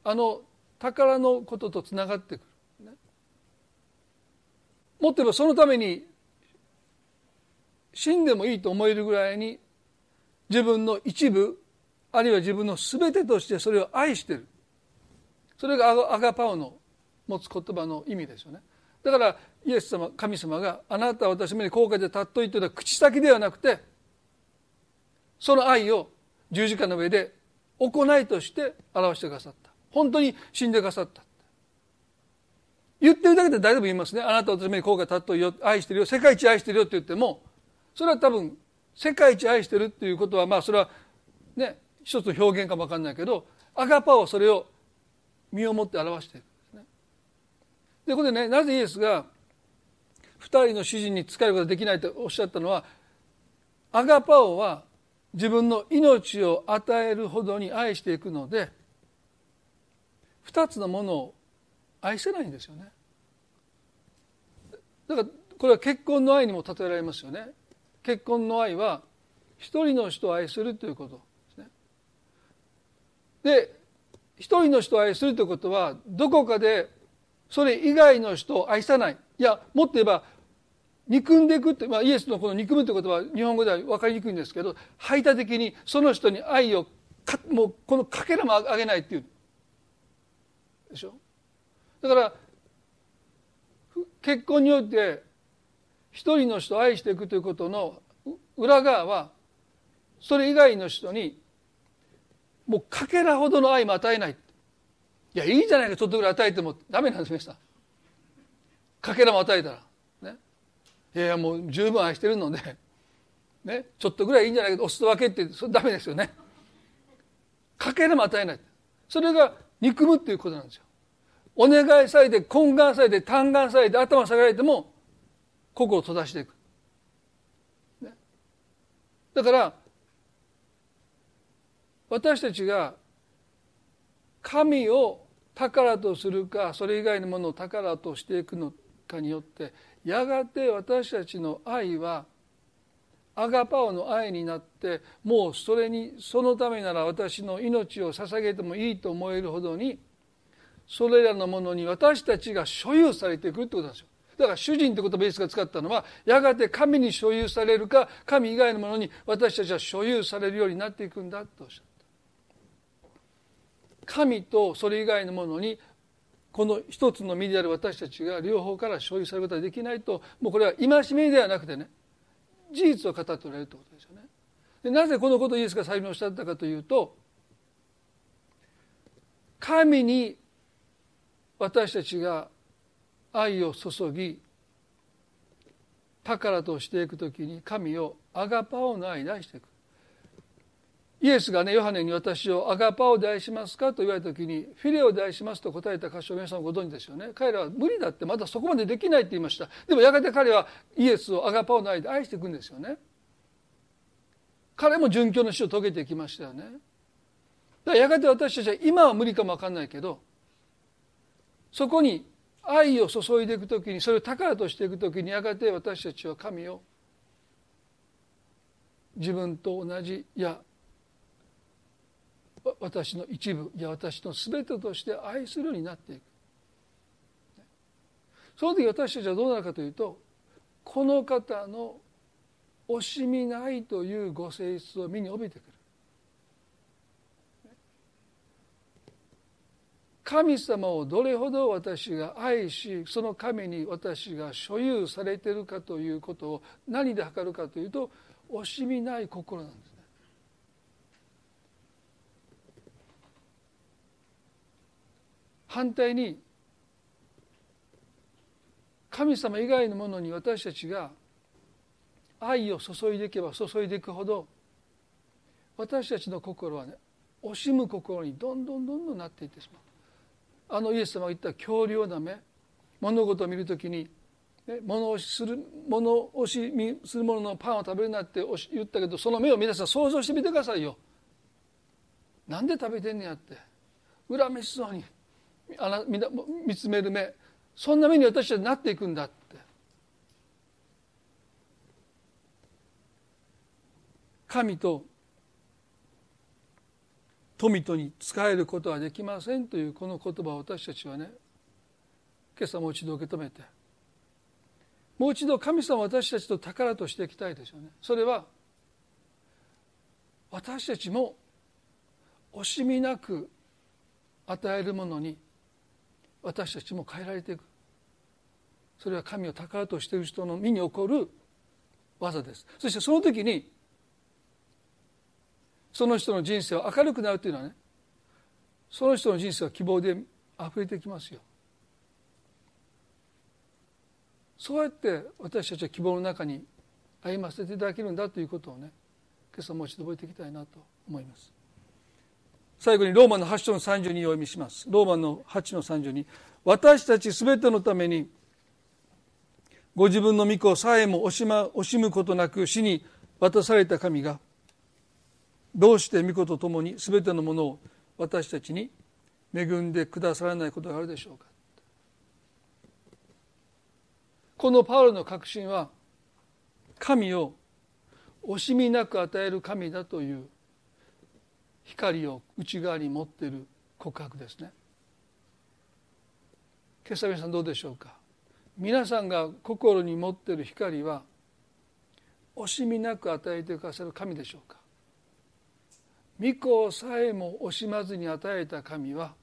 あの宝のこととつながってくる、ね、もっと言えばそのために死んでもいいと思えるぐらいに自分の一部あるいは自分の全てとしてそれを愛してる。それがアガパオの持つ言葉の意味ですよね。だからイエス様神様があなたは私めに高価で尊いというのは口先ではなくてその愛を十字架の上で行いとして表してくださった。本当に死んでくださった。言ってるだけで誰でも言いますね。あなたは私めに高価で尊いよ愛してるよ。世界一愛してるよって言ってもそれは多分世界一愛してるっていうことはまあそれはね一つの表現かも分かんないけどアガパはそれを身をもって表しているんですね。でここでねなぜイエスが2人の主人に仕えることができないとおっしゃったのはアガパオは自分の命を与えるほどに愛していくので2つのものを愛せないんですよね。だからこれは結婚の愛にも例えられますよね。結婚の愛は一人の人を愛するということですね。で一人の人を愛するということはどこかでそれ以外の人を愛さないいやもっと言えば憎んでいくって、まあ、イエスのこの憎むという言葉は日本語では分かりにくいんですけど排他的にその人に愛をかもうこのかけらもあげないっていう。でしょ？だから結婚によって一人の人を愛していくということの裏側はそれ以外の人にもうかけらほどの愛も与えない。いやいいじゃないかちょっとぐらい与えてもダメなんです皆かけらも与えたら。いやいやもう十分愛してるので ねちょっとぐらいいいんじゃないかとおすと分けってそれダメですよね。かけらも与えない。それが憎むっていうことなんですよ。お願いされて懇願されて嘆願されて頭下げられても心を閉ざしていく、ね、だから私たちが神を宝とするかそれ以外のものを宝としていくのかによってやがて私たちの愛はアガパオの愛になってもうそれにそのためなら私の命を捧げてもいいと思えるほどにそれらのものに私たちが所有されていくってことなんですよ。だから主人って言葉イエスが使ったのはやがて神に所有されるか神以外のものに私たちは所有されるようになっていくんだとおっしゃった。神とそれ以外のものにこの一つの身である私たちが両方から所有されることができないともうこれは戒めではなくてね事実を語っておられるということですよね。でなぜこのことをイエスが最初におっしゃったかというと神に私たちが愛を注ぎ宝としていくときに神をアガパオの愛で愛していくイエスがねヨハネに私をアガパオで愛しますかと言われた時にフィレオで愛しますと答えた箇所を皆さんご存知ですよね。彼らは無理だってまだそこまでできないって言いました。でもやがて彼はイエスをアガパオの愛で愛していくんですよね。彼も殉教の死を遂げていきましたよね。だからやがて私たちは今は無理かも分かんないけどそこに愛を注いでいく時にそれを宝としていく時にやがて私たちは神を自分と同じいや私の一部いや私の全てとして愛するようになっていく。その時私たちはどうなるかというとこの方の惜しみないというご性質を身に帯びてくる。神様をどれほど私が愛しその神に私が所有されているかということを何で測るかというと惜しみない心なんです。反対に神様以外のものに私たちが愛を注いでいけば注いでいくほど私たちの心はね惜しむ心にどんどんどんどんなっていってしまう。あのイエス様が言った恐竜な目物事を見るときに、ね、物押しする物押しするもののパンを食べるなって言ったけどその目を皆さん想像してみてくださいよ。なんで食べてんねやって恨めしそうにあな見つめる目。そんな目に私たちはなっていくんだって。神と富とに仕えることはできませんというこの言葉を私たちはね今朝もう一度受け止めて。もう一度神様私たちと宝としていきたいでしょうね。それは私たちも惜しみなく与えるものに私たちも変えられていく。それは神を宝としている人の身に起こる技です。そしてその時にその人の人生は明るくなるというのはねその人の人生は希望で溢れてきますよ。そうやって私たちは希望の中に歩ませていただけるんだということをね今朝もう一度覚えていきたいなと思います。最後にローマの8の30にお読みします。ローマの8の30に私たちすべてのためにご自分の御子さえも惜し,、ま、惜しむことなく死に渡された神がどうして御子と共に全てのものを私たちに恵んでくださらないことがあるでしょうか。このパウロの確信は神を惜しみなく与える神だという光を内側に持っている告白ですね。今朝皆さんどうでしょうか？皆さんが心に持っている光は惜しみなく与えてくださる神でしょうか？御子さえも惜しまずに与えた神は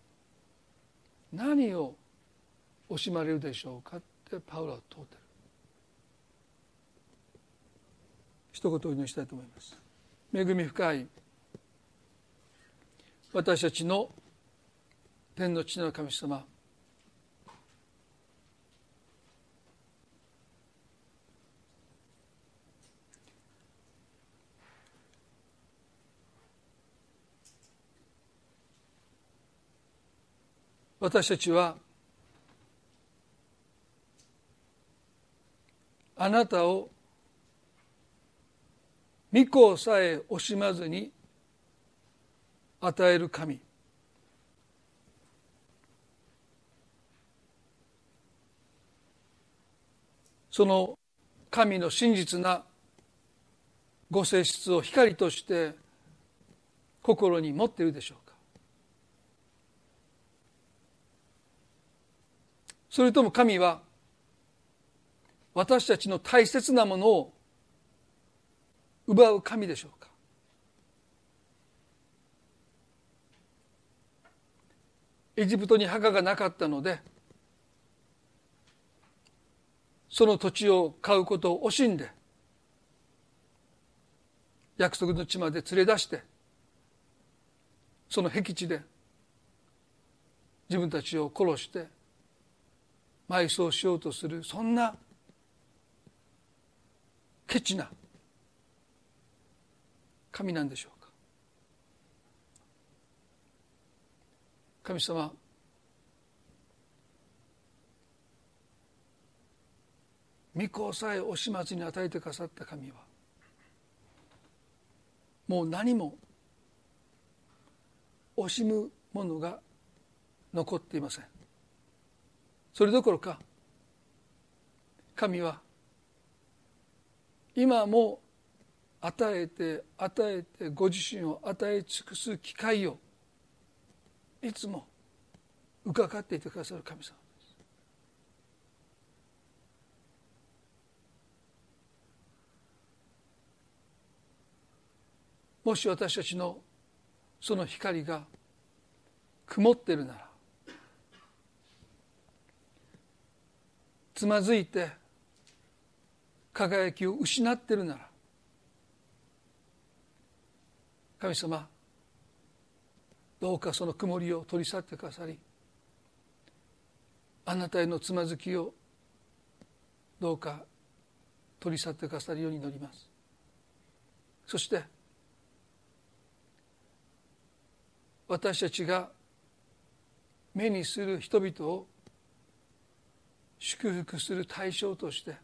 何を惜しまれるでしょうかってパウロは問うてる。一言お祈りしたいと思います。恵み深い私たちの天の地の神様。私たちはあなたを御子さえ惜しまずに与える神。その神の真実なご性質を光として心に持っているでしょうか。それとも神は私たちの大切なものを奪う神でしょうか。エジプトに墓がなかったのでその土地を買うことを惜しんで約束の地まで連れ出してその僻地で自分たちを殺して埋葬しようとするそんなケチな神なんでしょうか神様。御子さえ惜しまずに与えてくださった神はもう何も惜しむものが残っていません。それどころか神は今も与えて与えてご自身を与え尽くす機会をいつも伺っていてくださる神様です。もし私たちのその光が曇ってるならつまずいて輝きを失ってるなら神様どうかその曇りを取り去ってくださりあなたへのつまずきをどうか取り去ってくださるように祈ります。そして私たちが目にする人々を祝福する対象として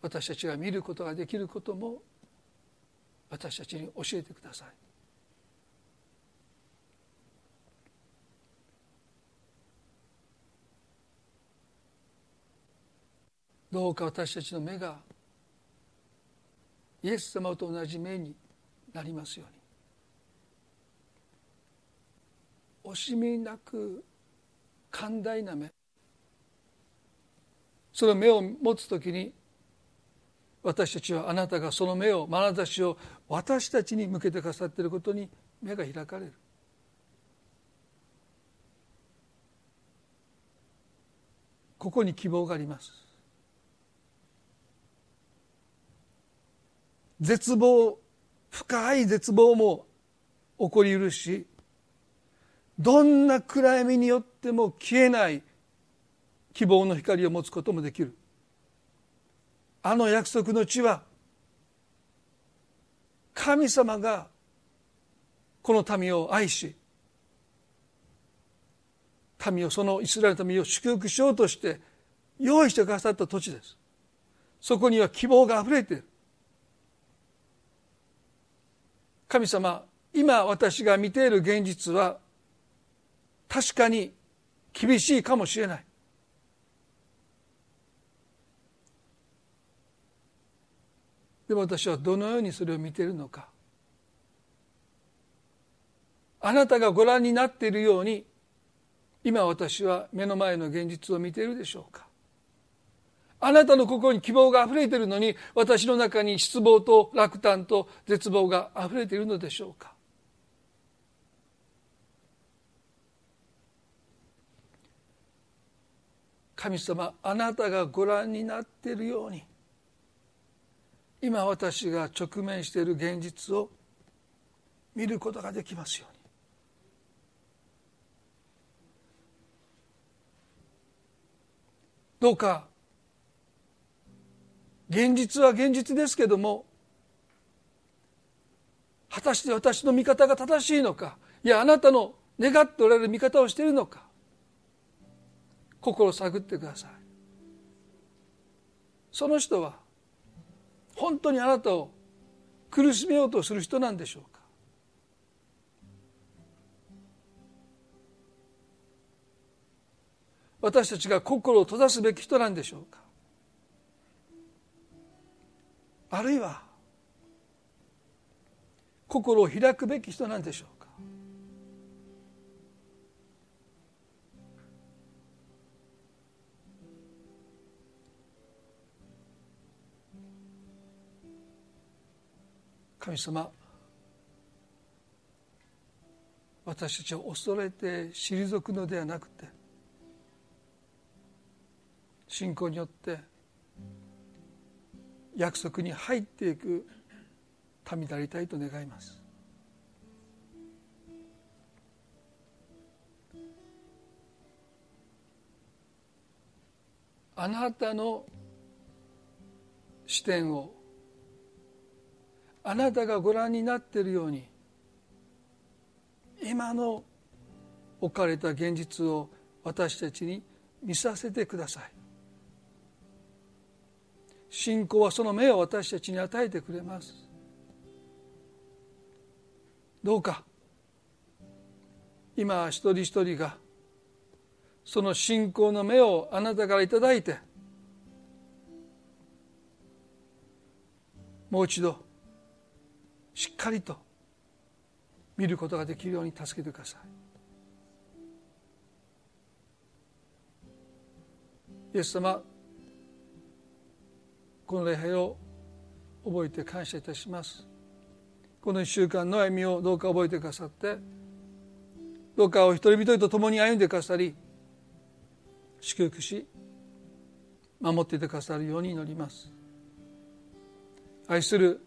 私たちが見ることができることも私たちに教えてください。どうか私たちの目がイエス様と同じ目になりますように。惜しみなく寛大な目。その目を持つ時に私たちはあなたがその目を眼差しを私たちに向けてくださっていることに目が開かれる。ここに希望があります。絶望深い絶望も起こりうるしどんな暗闇によっても消えない希望の光を持つこともできる。あの約束の地は神様がこの民を愛し民をそのイスラエルの民を祝福しようとして用意してくださった土地です。そこには希望があふれている。神様今私が見ている現実は確かに厳しいかもしれない。でも私はどのようにそれを見ているのか。あなたがご覧になっているように今私は目の前の現実を見ているでしょうか。あなたの心に希望があふれているのに私の中に失望と落胆と絶望があふれているのでしょうか？神様あなたがご覧になっているように今私が直面している現実を見ることができますように。どうか現実は現実ですけども果たして私の見方が正しいのかいやあなたの願っておられる見方をしているのか心を探ってください。その人は本当にあなたを苦しめようとする人なんでしょうか。私たちが心を閉ざすべき人なんでしょうか。あるいは心を開くべき人なんでしょうか？神様私たちを恐れて退くのではなくて信仰によって約束に入っていく民でありたいと願います。あなたの視点をあなたがご覧になっているように今の置かれた現実を私たちに見させてください。信仰はその目を私たちに与えてくれます。どうか今一人一人がその信仰の目をあなたから頂いてもう一度しっかりと見ることができるように助けてください。イエス様この礼拝を覚えて感謝いたします。この1週間の歩みをどうか覚えてくださってどうかお一人一人と共に歩んでくださり祝福し守っていてくださるように祈ります。愛する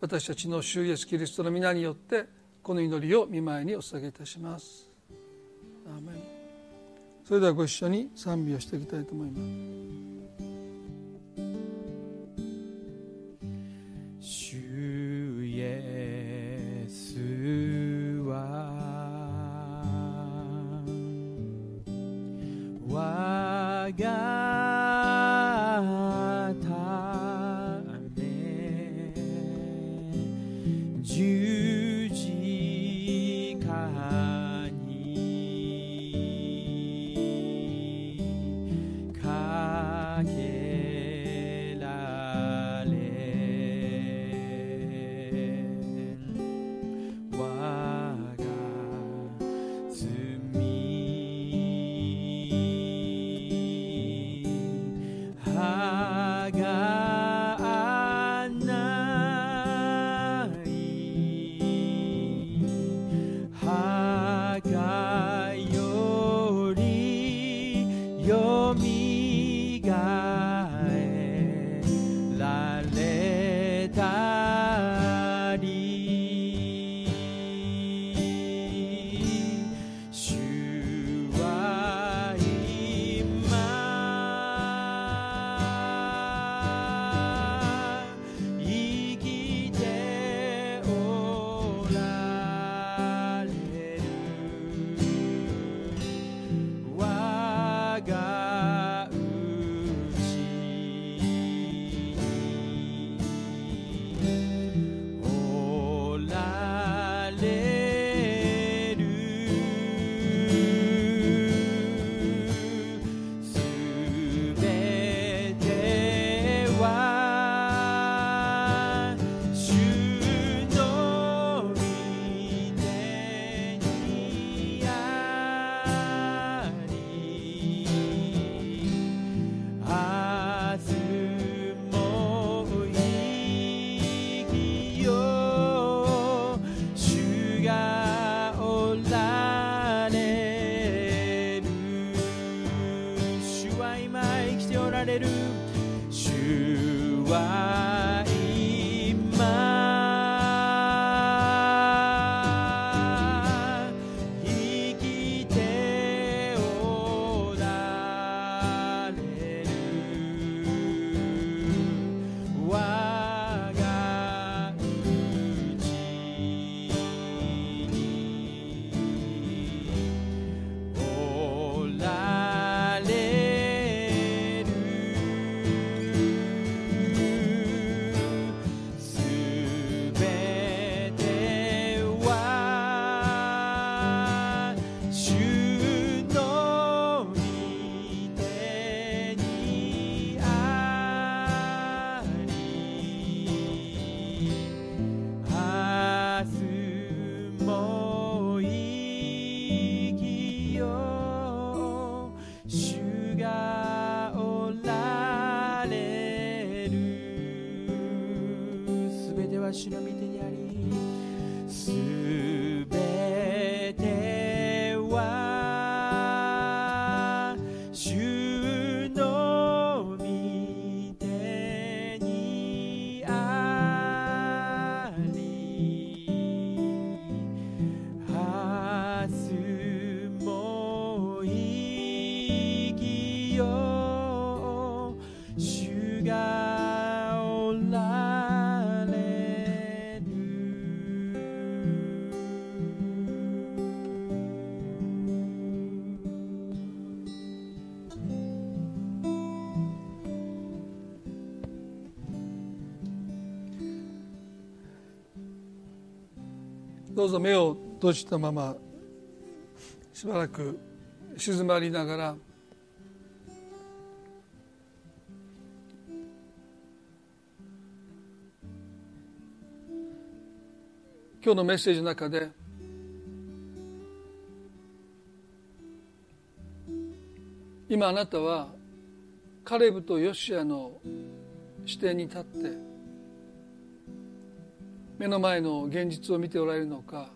私たちの主イエスキリストの皆によってこの祈りを見舞いにお捧げいたします。それではご一緒に賛美をしていきたいと思います。God. どうぞ目を閉じたまましばらく静まりながら今日のメッセージの中で今あなたはカレブとヨシアの視点に立って目の前の現実を見ておられるのか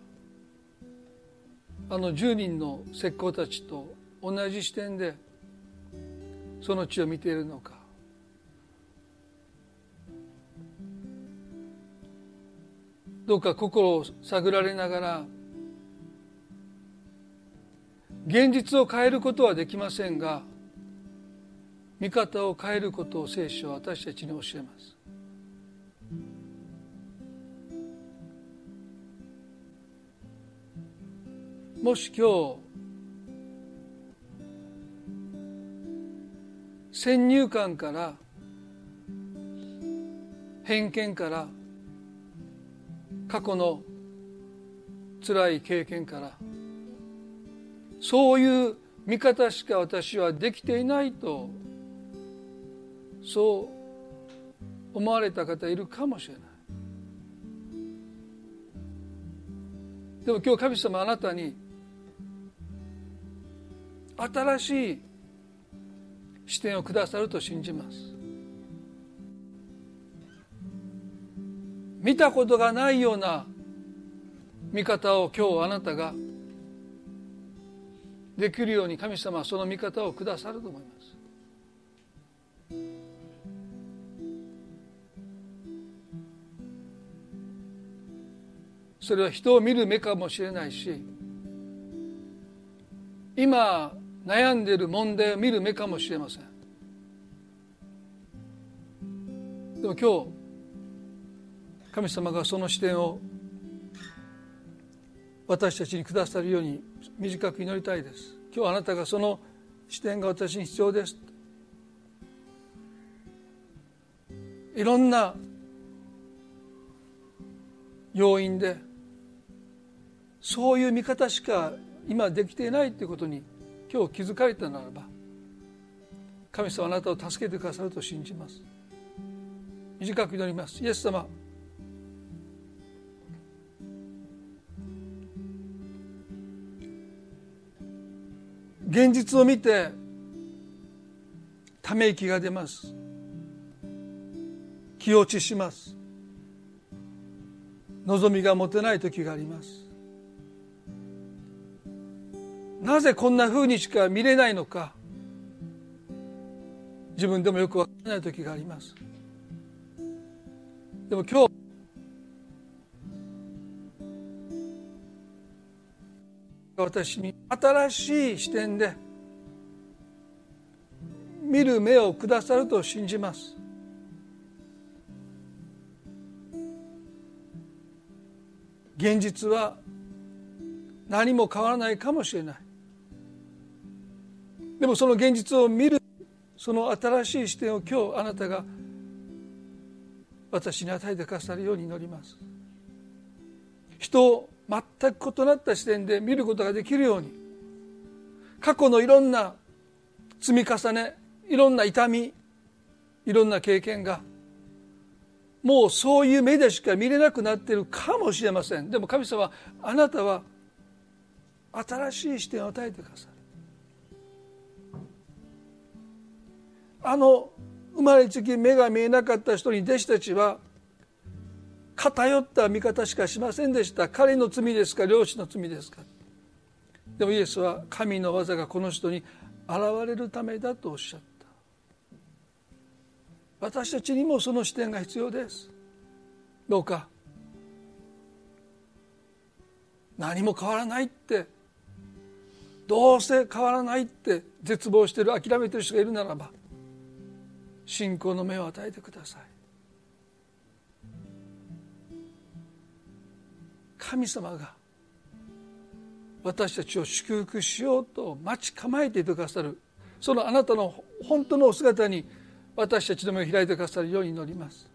あの10人の石膏たちと同じ視点でその地を見ているのか。どうか心を探られながら現実を変えることはできませんが見方を変えることを聖書は私たちに教えます。もし今日先入観から偏見から過去の辛い経験からそういう見方しか私はできていないとそう思われた方いるかもしれない。でも今日神様あなたに新しい視点をくださると信じます。見たことがないような見方を今日あなたができるように神様はその見方をくださると思います。それは人を見る目かもしれないし今悩んでいる問題を見る目かもしれません。でも今日神様がその視点を私たちにくださるように短く祈りたいです。今日あなたがその視点が私に必要です。いろんな要因でそういう見方しか今できていないということに今日気づかれたならば神様あなたを助けてくださると信じます。短く祈ります。イエス様現実を見てため息が出ます。気落ちします。望みが持てない時があります。なぜこんな風にしか見れないのか。自分でもよくわからない時があります。でも今日私に新しい視点で見る目をくださると信じます。現実は何も変わらないかもしれない。でもその現実を見るその新しい視点を今日あなたが私に与えてくださるように祈ります。人を全く異なった視点で見ることができるように過去のいろんな積み重ねいろんな痛みいろんな経験がもうそういう目でしか見れなくなっているかもしれません。でも神様あなたは新しい視点を与えてくださる。あの生まれつき目が見えなかった人に弟子たちは偏った見方しかしませんでした。彼の罪ですか漁師の罪ですか。でもイエスは神の技がこの人に現れるためだとおっしゃった。私たちにもその視点が必要です。どうか。何も変わらないって。どうせ変わらないって絶望してる諦めてる人がいるならば信仰の目を与えてください神様が私たちを祝福しようと待ち構えていてくださるそのあなたの本当のお姿に私たちの目を開いてくださるように祈ります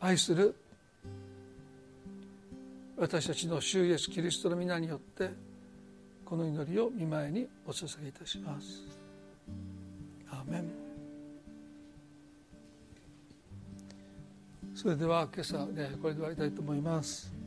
愛する私たちの主イエスキリストの皆によってこの祈りを見舞いにお捧げいたします。それでは今朝、ね、これで終わりたいと思います。